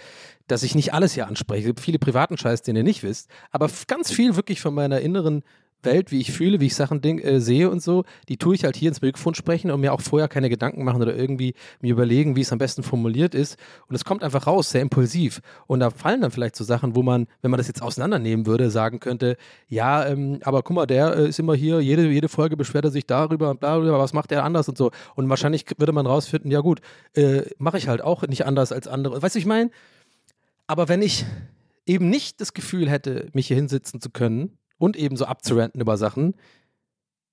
dass ich nicht alles hier anspreche. Viele privaten Scheiß, den ihr nicht wisst, aber ganz viel wirklich von meiner inneren Welt, wie ich fühle, wie ich Sachen äh, sehe und so, die tue ich halt hier ins Mikrofon sprechen und mir auch vorher keine Gedanken machen oder irgendwie mir überlegen, wie es am besten formuliert ist. Und es kommt einfach raus, sehr impulsiv. Und da fallen dann vielleicht so Sachen, wo man, wenn man das jetzt auseinandernehmen würde, sagen könnte, ja, ähm, aber guck mal, der äh, ist immer hier, jede, jede Folge beschwert er sich darüber bla, was macht er anders und so. Und wahrscheinlich würde man rausfinden, ja gut, äh, mache ich halt auch nicht anders als andere. Weißt du, ich meine? Aber wenn ich eben nicht das Gefühl hätte, mich hier hinsitzen zu können und eben so abzuranten über Sachen,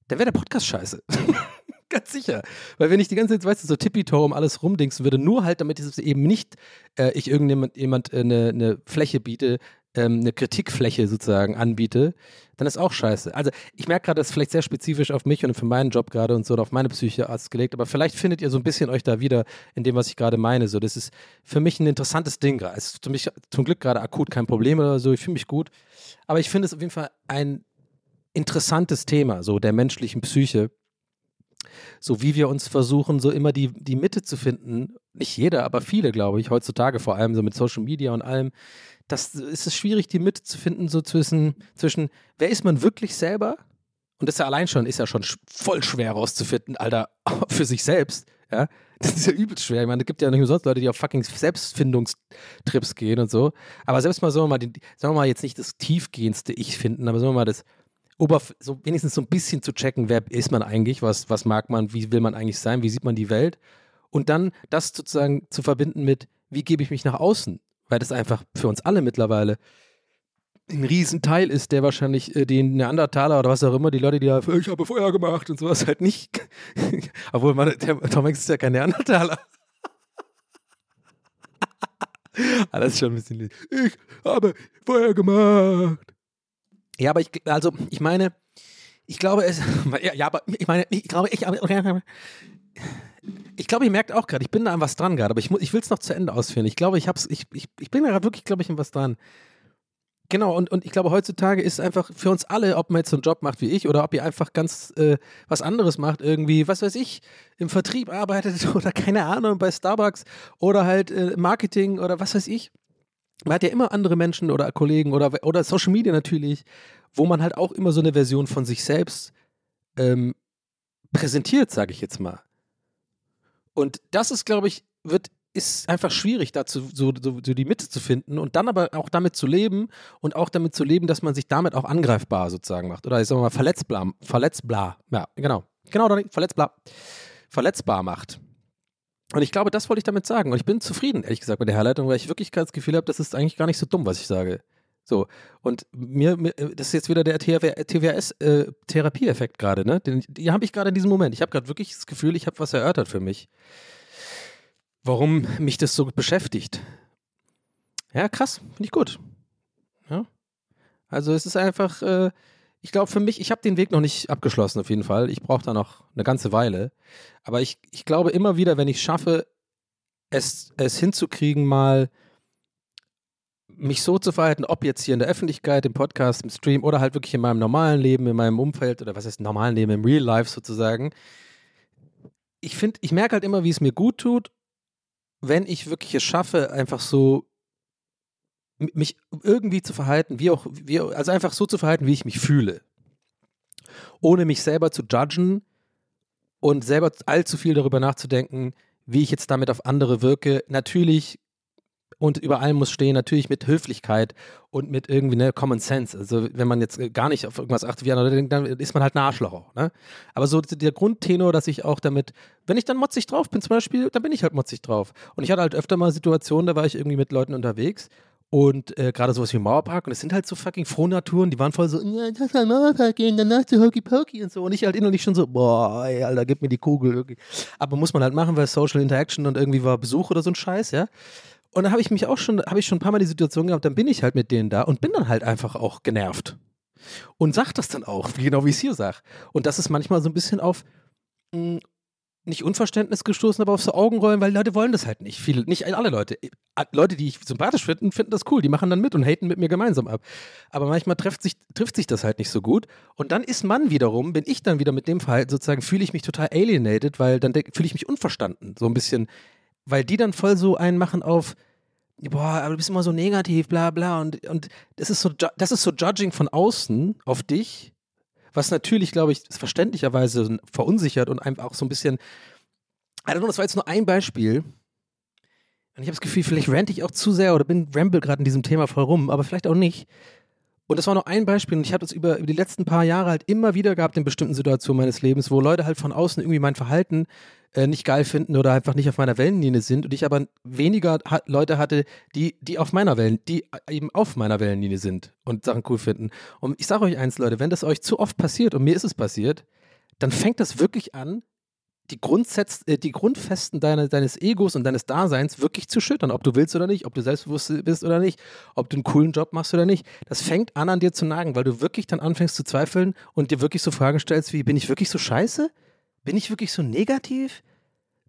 dann wäre der Podcast scheiße. *laughs* Ganz sicher. Weil wenn ich die ganze Zeit, weißt du, so tippitoe um alles rumdingsen würde, nur halt, damit ich eben nicht äh, ich irgendjemand jemand, äh, eine, eine Fläche biete, ähm, eine Kritikfläche sozusagen anbiete, dann ist auch scheiße. Also ich merke gerade, das ist vielleicht sehr spezifisch auf mich und für meinen Job gerade und so und auf meine Psyche ausgelegt, aber vielleicht findet ihr so ein bisschen euch da wieder in dem, was ich gerade meine. So, das ist für mich ein interessantes Ding gerade. Es ist für mich zum Glück gerade akut kein Problem oder so. Ich fühle mich gut. Aber ich finde es auf jeden Fall ein interessantes Thema, so der menschlichen Psyche. So wie wir uns versuchen, so immer die, die Mitte zu finden. Nicht jeder, aber viele, glaube ich, heutzutage vor allem so mit Social Media und allem das ist es schwierig, die Mitte zu finden, so zwischen, zwischen, wer ist man wirklich selber? Und das ist ja allein schon, ist ja schon voll schwer rauszufinden, Alter, *laughs* für sich selbst. Ja, das ist ja übelst schwer. Ich meine, es gibt ja nicht umsonst Leute, die auf fucking Selbstfindungstrips gehen und so. Aber selbst mal, sagen wir mal, die, sagen wir mal jetzt nicht das tiefgehendste Ich finden, aber sagen wir mal das Oberf so wenigstens so ein bisschen zu checken, wer ist man eigentlich, was, was mag man, wie will man eigentlich sein, wie sieht man die Welt. Und dann das sozusagen zu verbinden mit, wie gebe ich mich nach außen? weil das einfach für uns alle mittlerweile ein Riesenteil ist, der wahrscheinlich äh, den Neandertaler oder was auch immer, die Leute, die da, ich habe Feuer gemacht und sowas halt nicht. *laughs* Obwohl, man, der, Tom Hanks ist ja kein Neandertaler. *laughs* ah, das ist schon ein bisschen. Ich habe Feuer gemacht. Ja, aber ich, also, ich meine, ich glaube, es, *laughs* ja, aber ich meine, ich glaube, ich, ich glaube, ihr merkt auch gerade, ich bin da an was dran gerade, aber ich, ich will es noch zu Ende ausführen. Ich glaube, ich hab's, ich, ich, ich bin da gerade wirklich, glaube ich, an was dran. Genau, und, und ich glaube, heutzutage ist einfach für uns alle, ob man jetzt so einen Job macht wie ich oder ob ihr einfach ganz äh, was anderes macht, irgendwie, was weiß ich, im Vertrieb arbeitet *laughs* oder keine Ahnung, bei Starbucks oder halt äh, Marketing oder was weiß ich. Man hat ja immer andere Menschen oder Kollegen oder, oder Social Media natürlich, wo man halt auch immer so eine Version von sich selbst ähm, präsentiert, sage ich jetzt mal. Und das ist, glaube ich, wird ist einfach schwierig, dazu so, so, so, die Mitte zu finden und dann aber auch damit zu leben und auch damit zu leben, dass man sich damit auch angreifbar sozusagen macht. Oder ich sag mal verletzbar, verletzbar, ja, genau. Genau, verletzbar, verletzbar macht. Und ich glaube, das wollte ich damit sagen. Und ich bin zufrieden, ehrlich gesagt, mit der Herleitung, weil ich wirklich das Gefühl habe, das ist eigentlich gar nicht so dumm, was ich sage. So, und mir, mir das ist jetzt wieder der TWS-Therapieeffekt äh, gerade, ne? Den, die habe ich gerade in diesem Moment. Ich habe gerade wirklich das Gefühl, ich habe was erörtert für mich. Warum mich das so beschäftigt. Ja, krass, finde ich gut. Ja. Also es ist einfach, äh, ich glaube für mich, ich habe den Weg noch nicht abgeschlossen auf jeden Fall. Ich brauche da noch eine ganze Weile. Aber ich, ich glaube immer wieder, wenn ich schaffe, es, es hinzukriegen, mal mich so zu verhalten, ob jetzt hier in der Öffentlichkeit, im Podcast, im Stream oder halt wirklich in meinem normalen Leben, in meinem Umfeld oder was heißt normalen Leben, im Real Life sozusagen. Ich finde, ich merke halt immer, wie es mir gut tut, wenn ich wirklich es schaffe, einfach so mich irgendwie zu verhalten, wie auch, wie, also einfach so zu verhalten, wie ich mich fühle. Ohne mich selber zu judgen und selber allzu viel darüber nachzudenken, wie ich jetzt damit auf andere wirke. Natürlich und über allem muss stehen, natürlich mit Höflichkeit und mit irgendwie ne, Common Sense. Also wenn man jetzt äh, gar nicht auf irgendwas achtet, wie andere denken, dann ist man halt ein Arschloch. Ne? Aber so der Grundtenor, dass ich auch damit, wenn ich dann motzig drauf bin zum Beispiel, dann bin ich halt motzig drauf. Und ich hatte halt öfter mal Situationen, da war ich irgendwie mit Leuten unterwegs und äh, gerade sowas wie Mauerpark und es sind halt so fucking Frohnaturen, die waren voll so, lass mal Mauerpark gehen, danach zu Hokey Pokey und so. Und ich halt innerlich schon so, boah, ey, Alter, gib mir die Kugel. Irgendwie. Aber muss man halt machen, weil Social Interaction und irgendwie war Besuch oder so ein Scheiß, ja. Und da habe ich mich auch schon, habe ich schon ein paar Mal die Situation gehabt, dann bin ich halt mit denen da und bin dann halt einfach auch genervt. Und sag das dann auch, genau wie ich es hier sag. Und das ist manchmal so ein bisschen auf, mh, nicht Unverständnis gestoßen, aber auf so Augenrollen, weil Leute wollen das halt nicht. Viele, nicht alle Leute. Leute, die ich sympathisch finde, finden das cool. Die machen dann mit und haten mit mir gemeinsam ab. Aber manchmal trifft sich, trifft sich das halt nicht so gut. Und dann ist man wiederum, bin ich dann wieder mit dem Verhalten sozusagen, fühle ich mich total alienated, weil dann fühle ich mich unverstanden. So ein bisschen, weil die dann voll so einen machen auf, boah, aber du bist immer so negativ, bla bla. Und, und das ist so, das ist so Judging von außen auf dich was natürlich, glaube ich, verständlicherweise verunsichert und einfach auch so ein bisschen, I don't know, das war jetzt nur ein Beispiel. Und ich habe das Gefühl, vielleicht rante ich auch zu sehr oder bin ramble gerade in diesem Thema voll rum, aber vielleicht auch nicht. Und das war nur ein Beispiel und ich habe das über, über die letzten paar Jahre halt immer wieder gehabt in bestimmten Situationen meines Lebens, wo Leute halt von außen irgendwie mein Verhalten äh, nicht geil finden oder einfach nicht auf meiner Wellenlinie sind und ich aber weniger ha Leute hatte, die, die auf meiner Wellen, die eben auf meiner Wellenlinie sind und Sachen cool finden. Und ich sage euch eins, Leute, wenn das euch zu oft passiert und mir ist es passiert, dann fängt das wirklich an, die, Grundsätze, äh, die Grundfesten deine, deines Egos und deines Daseins wirklich zu schüttern, ob du willst oder nicht, ob du selbstbewusst bist oder nicht, ob du einen coolen Job machst oder nicht. Das fängt an, an dir zu nagen, weil du wirklich dann anfängst zu zweifeln und dir wirklich so Fragen stellst wie, bin ich wirklich so scheiße? Bin ich wirklich so negativ?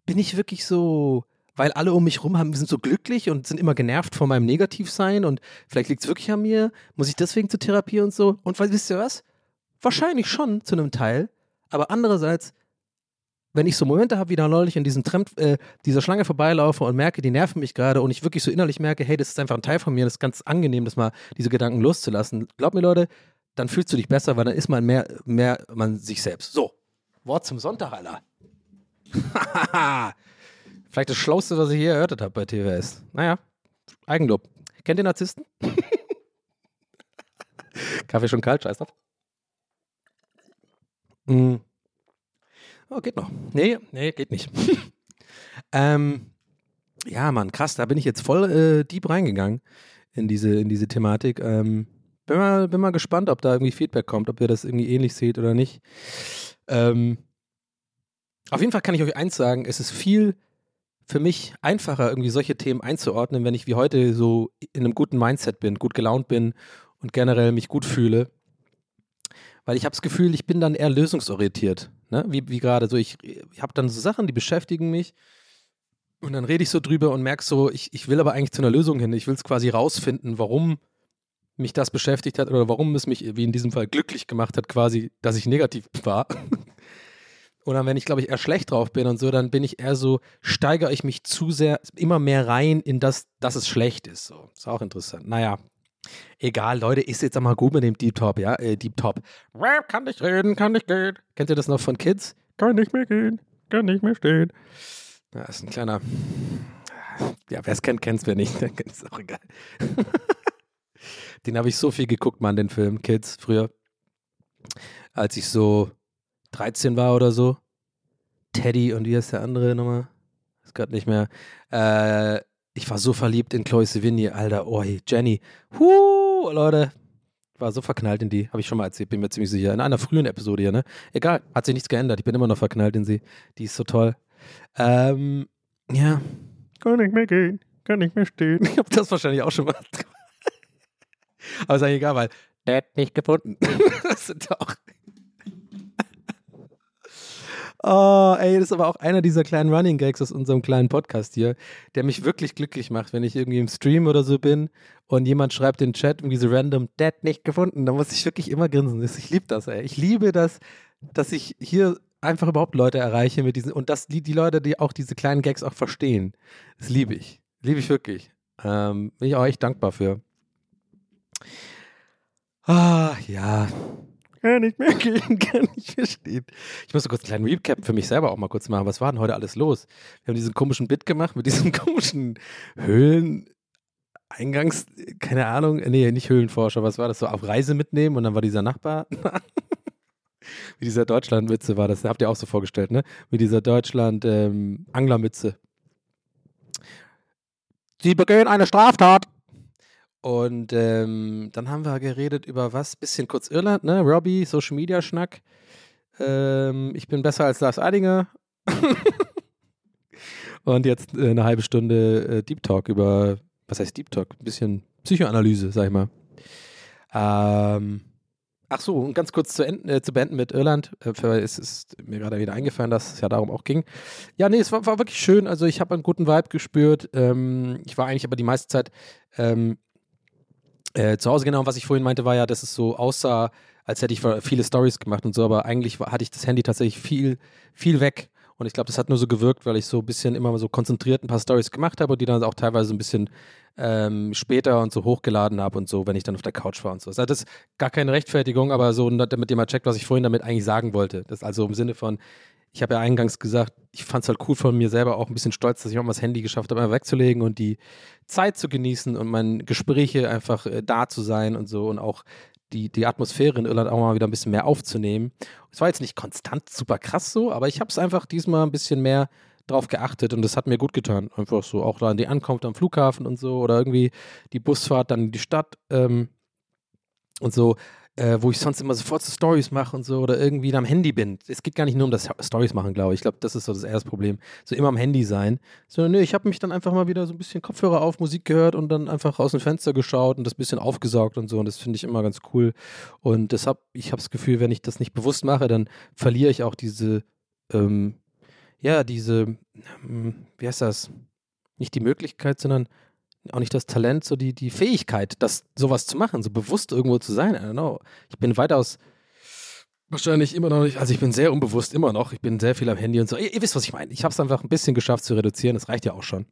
Bin ich wirklich so, weil alle um mich rum haben, sind so glücklich und sind immer genervt von meinem Negativsein und vielleicht liegt es wirklich an mir? Muss ich deswegen zur Therapie und so? Und wisst ihr was? Wahrscheinlich schon zu einem Teil, aber andererseits wenn ich so Momente habe, wie da neulich in diesem Tramp, äh, dieser Schlange vorbeilaufe und merke, die nerven mich gerade und ich wirklich so innerlich merke, hey, das ist einfach ein Teil von mir, das ist ganz angenehm, das mal diese Gedanken loszulassen. Glaub mir, Leute, dann fühlst du dich besser, weil dann ist man mehr, mehr man sich selbst. So, Wort zum Sonntag, Alter. *laughs* Vielleicht das Schlauste, was ich hier erörtert habe bei TWS. Naja, Eigenlob. Kennt ihr Narzissten? *laughs* Kaffee schon kalt, scheiß drauf. Mm. Oh, geht noch. Nee, nee, geht nicht. *laughs* ähm, ja, Mann, krass, da bin ich jetzt voll äh, deep reingegangen in diese, in diese Thematik. Ähm, bin, mal, bin mal gespannt, ob da irgendwie Feedback kommt, ob ihr das irgendwie ähnlich seht oder nicht. Ähm, auf jeden Fall kann ich euch eins sagen, es ist viel für mich einfacher, irgendwie solche Themen einzuordnen, wenn ich wie heute so in einem guten Mindset bin, gut gelaunt bin und generell mich gut fühle. Weil ich habe das Gefühl, ich bin dann eher lösungsorientiert. Ne? Wie, wie gerade so, ich, ich habe dann so Sachen, die beschäftigen mich. Und dann rede ich so drüber und merke so, ich, ich will aber eigentlich zu einer Lösung hin. Ich will es quasi rausfinden, warum mich das beschäftigt hat oder warum es mich, wie in diesem Fall, glücklich gemacht hat, quasi, dass ich negativ *laughs* war. oder wenn ich, glaube ich, eher schlecht drauf bin und so, dann bin ich eher so, steigere ich mich zu sehr, immer mehr rein in das, dass es schlecht ist. So, ist auch interessant. Naja, Egal, Leute, ist jetzt einmal gut mit dem Deep Top, ja? Äh, Deep Top. Kann nicht reden, kann nicht gehen. Kennt ihr das noch von Kids? Kann nicht mehr gehen, kann nicht mehr stehen. Ja, ist ein kleiner. Ja, wer es kennt, kennt es, wer nicht. *laughs* ist auch egal. *laughs* den habe ich so viel geguckt, Mann, den Film Kids, früher. Als ich so 13 war oder so. Teddy und wie heißt der andere nochmal? Ist gerade nicht mehr. Äh, ich war so verliebt in Chloe Sevigny, Alter, oh, Jenny. Huh, Leute. War so verknallt in die, habe ich schon mal erzählt, bin mir ziemlich sicher. In einer frühen Episode hier, ne? Egal, hat sich nichts geändert. Ich bin immer noch verknallt in sie. Die ist so toll. Ähm, ja. Kann nicht mehr gehen, kann nicht mehr stehen. Ich habe das wahrscheinlich auch schon mal. *laughs* Aber ist eigentlich egal, weil der hat nicht gefunden. *laughs* das sind auch Oh, ey, das ist aber auch einer dieser kleinen Running Gags aus unserem kleinen Podcast hier, der mich wirklich glücklich macht, wenn ich irgendwie im Stream oder so bin und jemand schreibt in den Chat irgendwie so random, Dad nicht gefunden, dann muss ich wirklich immer grinsen. Ich liebe das, ey. Ich liebe das, dass ich hier einfach überhaupt Leute erreiche mit diesen und dass die, die Leute, die auch diese kleinen Gags auch verstehen. Das liebe ich. Liebe ich wirklich. Ähm, bin ich auch echt dankbar für. Ah, ja kann nicht mehr gehen, *laughs* kann nicht mehr stehen. Ich muss kurz einen kleinen Recap für mich selber auch mal kurz machen. Was war denn heute alles los? Wir haben diesen komischen Bit gemacht mit diesen *laughs* komischen Höhlen. Eingangs, keine Ahnung, nee, nicht Höhlenforscher, was war das so? Auf Reise mitnehmen und dann war dieser Nachbar. *laughs* Wie dieser Deutschlandmütze war das, habt ihr auch so vorgestellt, ne? Wie dieser Deutschland-Anglermütze. Sie begehen eine Straftat. Und ähm, dann haben wir geredet über was? Bisschen kurz Irland, ne? Robbie, Social Media Schnack. Ähm, ich bin besser als Lars Eidinger. *laughs* Und jetzt äh, eine halbe Stunde äh, Deep Talk über, was heißt Deep Talk? Ein bisschen Psychoanalyse, sag ich mal. Ähm, ach so, und ganz kurz zu, enden, äh, zu beenden mit Irland. Äh, es ist mir gerade wieder eingefallen, dass es ja darum auch ging. Ja, nee, es war, war wirklich schön. Also ich habe einen guten Vibe gespürt. Ähm, ich war eigentlich aber die meiste Zeit ähm, äh, zu Hause. Genau, was ich vorhin meinte, war ja, dass es so aussah, als hätte ich viele Stories gemacht und so, aber eigentlich hatte ich das Handy tatsächlich viel, viel weg. Und ich glaube, das hat nur so gewirkt, weil ich so ein bisschen immer so konzentriert ein paar Stories gemacht habe und die dann auch teilweise ein bisschen ähm, später und so hochgeladen habe und so, wenn ich dann auf der Couch war und so. Das ist gar keine Rechtfertigung, aber so, damit ihr mal checkt, was ich vorhin damit eigentlich sagen wollte. Das ist also im Sinne von, ich habe ja eingangs gesagt, ich fand es halt cool von mir selber auch ein bisschen stolz, dass ich auch mal das Handy geschafft habe, einfach wegzulegen und die Zeit zu genießen und meine Gespräche einfach äh, da zu sein und so und auch die, die Atmosphäre in Irland auch mal wieder ein bisschen mehr aufzunehmen. Es war jetzt nicht konstant super krass so, aber ich habe es einfach diesmal ein bisschen mehr drauf geachtet und das hat mir gut getan. Einfach so, auch da an die Ankunft am Flughafen und so oder irgendwie die Busfahrt dann in die Stadt ähm, und so äh, wo ich sonst immer sofort so Stories mache und so oder irgendwie am Handy bin. Es geht gar nicht nur um das Stories machen, glaube ich. Ich glaube, das ist so das erste Problem. So immer am Handy sein. Sondern nee, ich habe mich dann einfach mal wieder so ein bisschen Kopfhörer auf, Musik gehört und dann einfach aus dem Fenster geschaut und das bisschen aufgesaugt und so. Und das finde ich immer ganz cool. Und deshalb, ich habe das Gefühl, wenn ich das nicht bewusst mache, dann verliere ich auch diese, ähm, ja, diese, ähm, wie heißt das? Nicht die Möglichkeit, sondern auch nicht das Talent, so die, die Fähigkeit, das sowas zu machen, so bewusst irgendwo zu sein. I don't know. Ich bin weitaus wahrscheinlich immer noch nicht, also ich bin sehr unbewusst immer noch. Ich bin sehr viel am Handy und so. Ihr, ihr wisst, was ich meine. Ich habe es einfach ein bisschen geschafft zu reduzieren. Das reicht ja auch schon.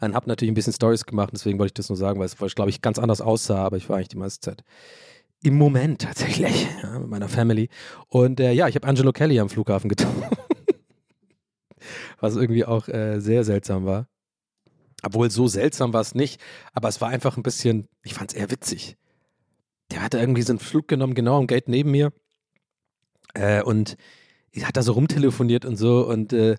Und habe natürlich ein bisschen Stories gemacht, deswegen wollte ich das nur sagen, weil es, glaube ich, ganz anders aussah, aber ich war eigentlich die meiste Zeit im Moment tatsächlich *laughs* ja, mit meiner Family. Und äh, ja, ich habe Angelo Kelly am Flughafen getroffen. *laughs* Was irgendwie auch äh, sehr seltsam war. Obwohl so seltsam war es nicht, aber es war einfach ein bisschen, ich fand es eher witzig. Der hatte irgendwie so einen Flug genommen, genau am Gate neben mir. Äh, und hat da so rumtelefoniert und so und äh,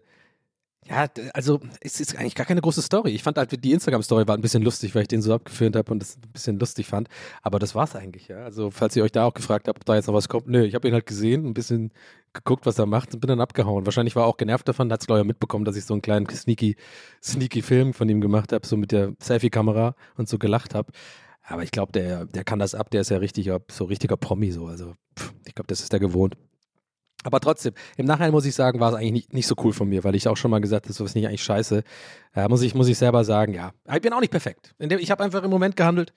ja, also es ist eigentlich gar keine große Story. Ich fand halt, die Instagram-Story war ein bisschen lustig, weil ich den so abgeführt habe und das ein bisschen lustig fand. Aber das war's eigentlich, ja. Also, falls ihr euch da auch gefragt habt, ob da jetzt noch was kommt, nö, ich habe ihn halt gesehen, ein bisschen geguckt, was er macht und bin dann abgehauen. Wahrscheinlich war er auch genervt davon, hat es glaube mitbekommen, dass ich so einen kleinen sneaky, sneaky Film von ihm gemacht habe, so mit der Selfie-Kamera und so gelacht habe. Aber ich glaube, der, der kann das ab, der ist ja richtig, so richtiger Promi so. Also, pff, ich glaube, das ist der gewohnt. Aber trotzdem, im Nachhinein muss ich sagen, war es eigentlich nicht, nicht so cool von mir, weil ich auch schon mal gesagt habe, das ist nicht eigentlich scheiße. Ja, muss, ich, muss ich selber sagen, ja. Ich bin auch nicht perfekt. Ich habe einfach im Moment gehandelt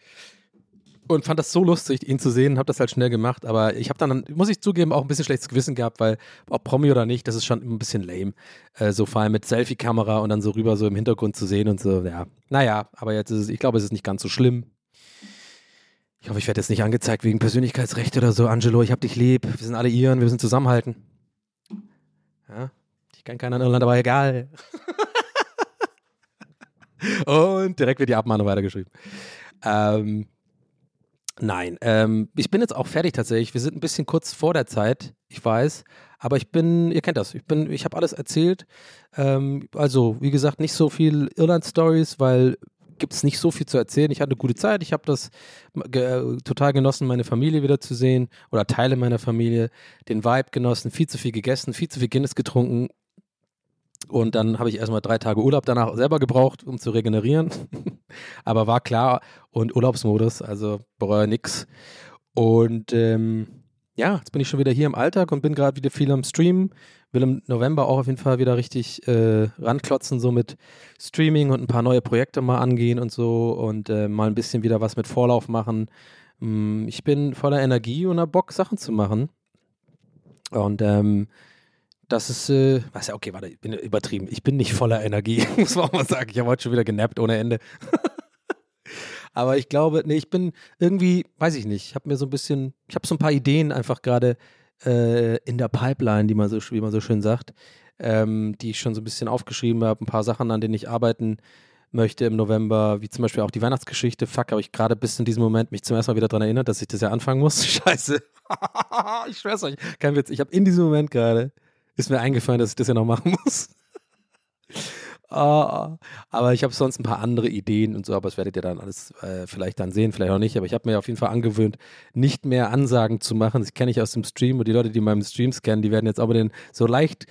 und fand das so lustig, ihn zu sehen, habe das halt schnell gemacht. Aber ich habe dann, muss ich zugeben, auch ein bisschen schlechtes Gewissen gehabt, weil ob Promi oder nicht, das ist schon ein bisschen lame. Äh, so vor allem mit Selfie-Kamera und dann so rüber so im Hintergrund zu sehen und so, ja. Naja, aber jetzt ist es, ich glaube, es ist nicht ganz so schlimm. Ich hoffe, ich werde jetzt nicht angezeigt wegen Persönlichkeitsrecht oder so. Angelo, ich hab dich lieb. Wir sind alle Iren, wir müssen zusammenhalten. Ja, ich kann keiner in Irland, aber egal. *laughs* Und direkt wird die Abmahnung weitergeschrieben. Ähm, nein, ähm, ich bin jetzt auch fertig tatsächlich. Wir sind ein bisschen kurz vor der Zeit, ich weiß. Aber ich bin, ihr kennt das, ich bin, ich habe alles erzählt. Ähm, also, wie gesagt, nicht so viel Irland-Stories, weil gibt es nicht so viel zu erzählen. Ich hatte eine gute Zeit. Ich habe das ge total genossen, meine Familie wieder zu sehen oder Teile meiner Familie, den Vibe genossen, viel zu viel gegessen, viel zu viel Guinness getrunken. Und dann habe ich erstmal drei Tage Urlaub danach selber gebraucht, um zu regenerieren. *laughs* Aber war klar und Urlaubsmodus, also bereue nix. Und ähm, ja, jetzt bin ich schon wieder hier im Alltag und bin gerade wieder viel am Stream will im November auch auf jeden Fall wieder richtig äh, ranklotzen, so mit Streaming und ein paar neue Projekte mal angehen und so und äh, mal ein bisschen wieder was mit Vorlauf machen. Ähm, ich bin voller Energie und hab Bock, Sachen zu machen. Und ähm, das ist, äh, was ja, okay, warte, ich bin übertrieben. Ich bin nicht voller Energie, *laughs* muss man auch mal sagen. Ich habe heute schon wieder genappt ohne Ende. *laughs* Aber ich glaube, nee, ich bin irgendwie, weiß ich nicht, ich habe mir so ein bisschen, ich habe so ein paar Ideen einfach gerade, äh, in der Pipeline, die man so, wie man so schön sagt, ähm, die ich schon so ein bisschen aufgeschrieben habe, ein paar Sachen, an denen ich arbeiten möchte im November, wie zum Beispiel auch die Weihnachtsgeschichte. Fuck, habe ich gerade bis in diesem Moment mich zum ersten Mal wieder daran erinnert, dass ich das ja anfangen muss. *laughs* Scheiße. *laughs* ich schwör's euch. Kein Witz. Ich habe in diesem Moment gerade, ist mir eingefallen, dass ich das ja noch machen muss. Ah, aber ich habe sonst ein paar andere Ideen und so, aber das werdet ihr dann alles äh, vielleicht dann sehen, vielleicht auch nicht. Aber ich habe mir auf jeden Fall angewöhnt, nicht mehr Ansagen zu machen. Das kenne ich aus dem Stream und die Leute, die meinen Streams kennen, die werden jetzt aber den so leicht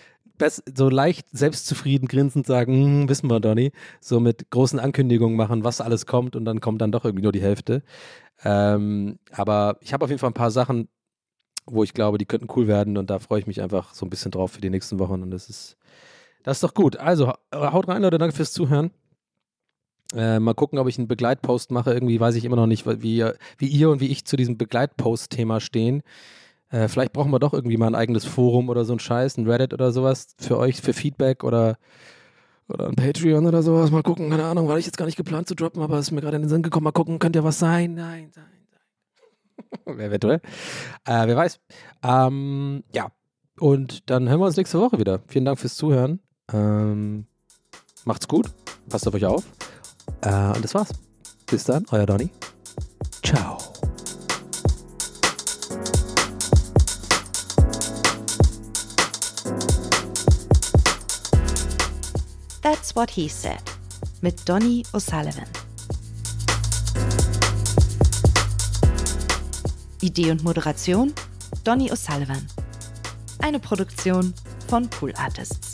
so leicht selbstzufrieden grinsend sagen, hm, wissen wir, Donny, so mit großen Ankündigungen machen, was alles kommt und dann kommt dann doch irgendwie nur die Hälfte. Ähm, aber ich habe auf jeden Fall ein paar Sachen, wo ich glaube, die könnten cool werden und da freue ich mich einfach so ein bisschen drauf für die nächsten Wochen und das ist das ist doch gut. Also, haut rein, Leute. Danke fürs Zuhören. Äh, mal gucken, ob ich einen Begleitpost mache. Irgendwie weiß ich immer noch nicht, wie, wie ihr und wie ich zu diesem Begleitpost-Thema stehen. Äh, vielleicht brauchen wir doch irgendwie mal ein eigenes Forum oder so ein Scheiß, ein Reddit oder sowas für euch, für Feedback oder, oder ein Patreon oder sowas. Mal gucken, keine Ahnung, war ich jetzt gar nicht geplant zu droppen, aber es ist mir gerade in den Sinn gekommen. Mal gucken, könnte ja was sein? Nein, nein, nein. *laughs* Eventuell. Äh, wer weiß. Ähm, ja. Und dann hören wir uns nächste Woche wieder. Vielen Dank fürs Zuhören. Ähm, macht's gut, passt auf euch auf. Äh, und das war's. Bis dann, euer Donny. Ciao.
That's What He Said mit Donny O'Sullivan. Idee und Moderation Donny O'Sullivan. Eine Produktion von Pool Artists.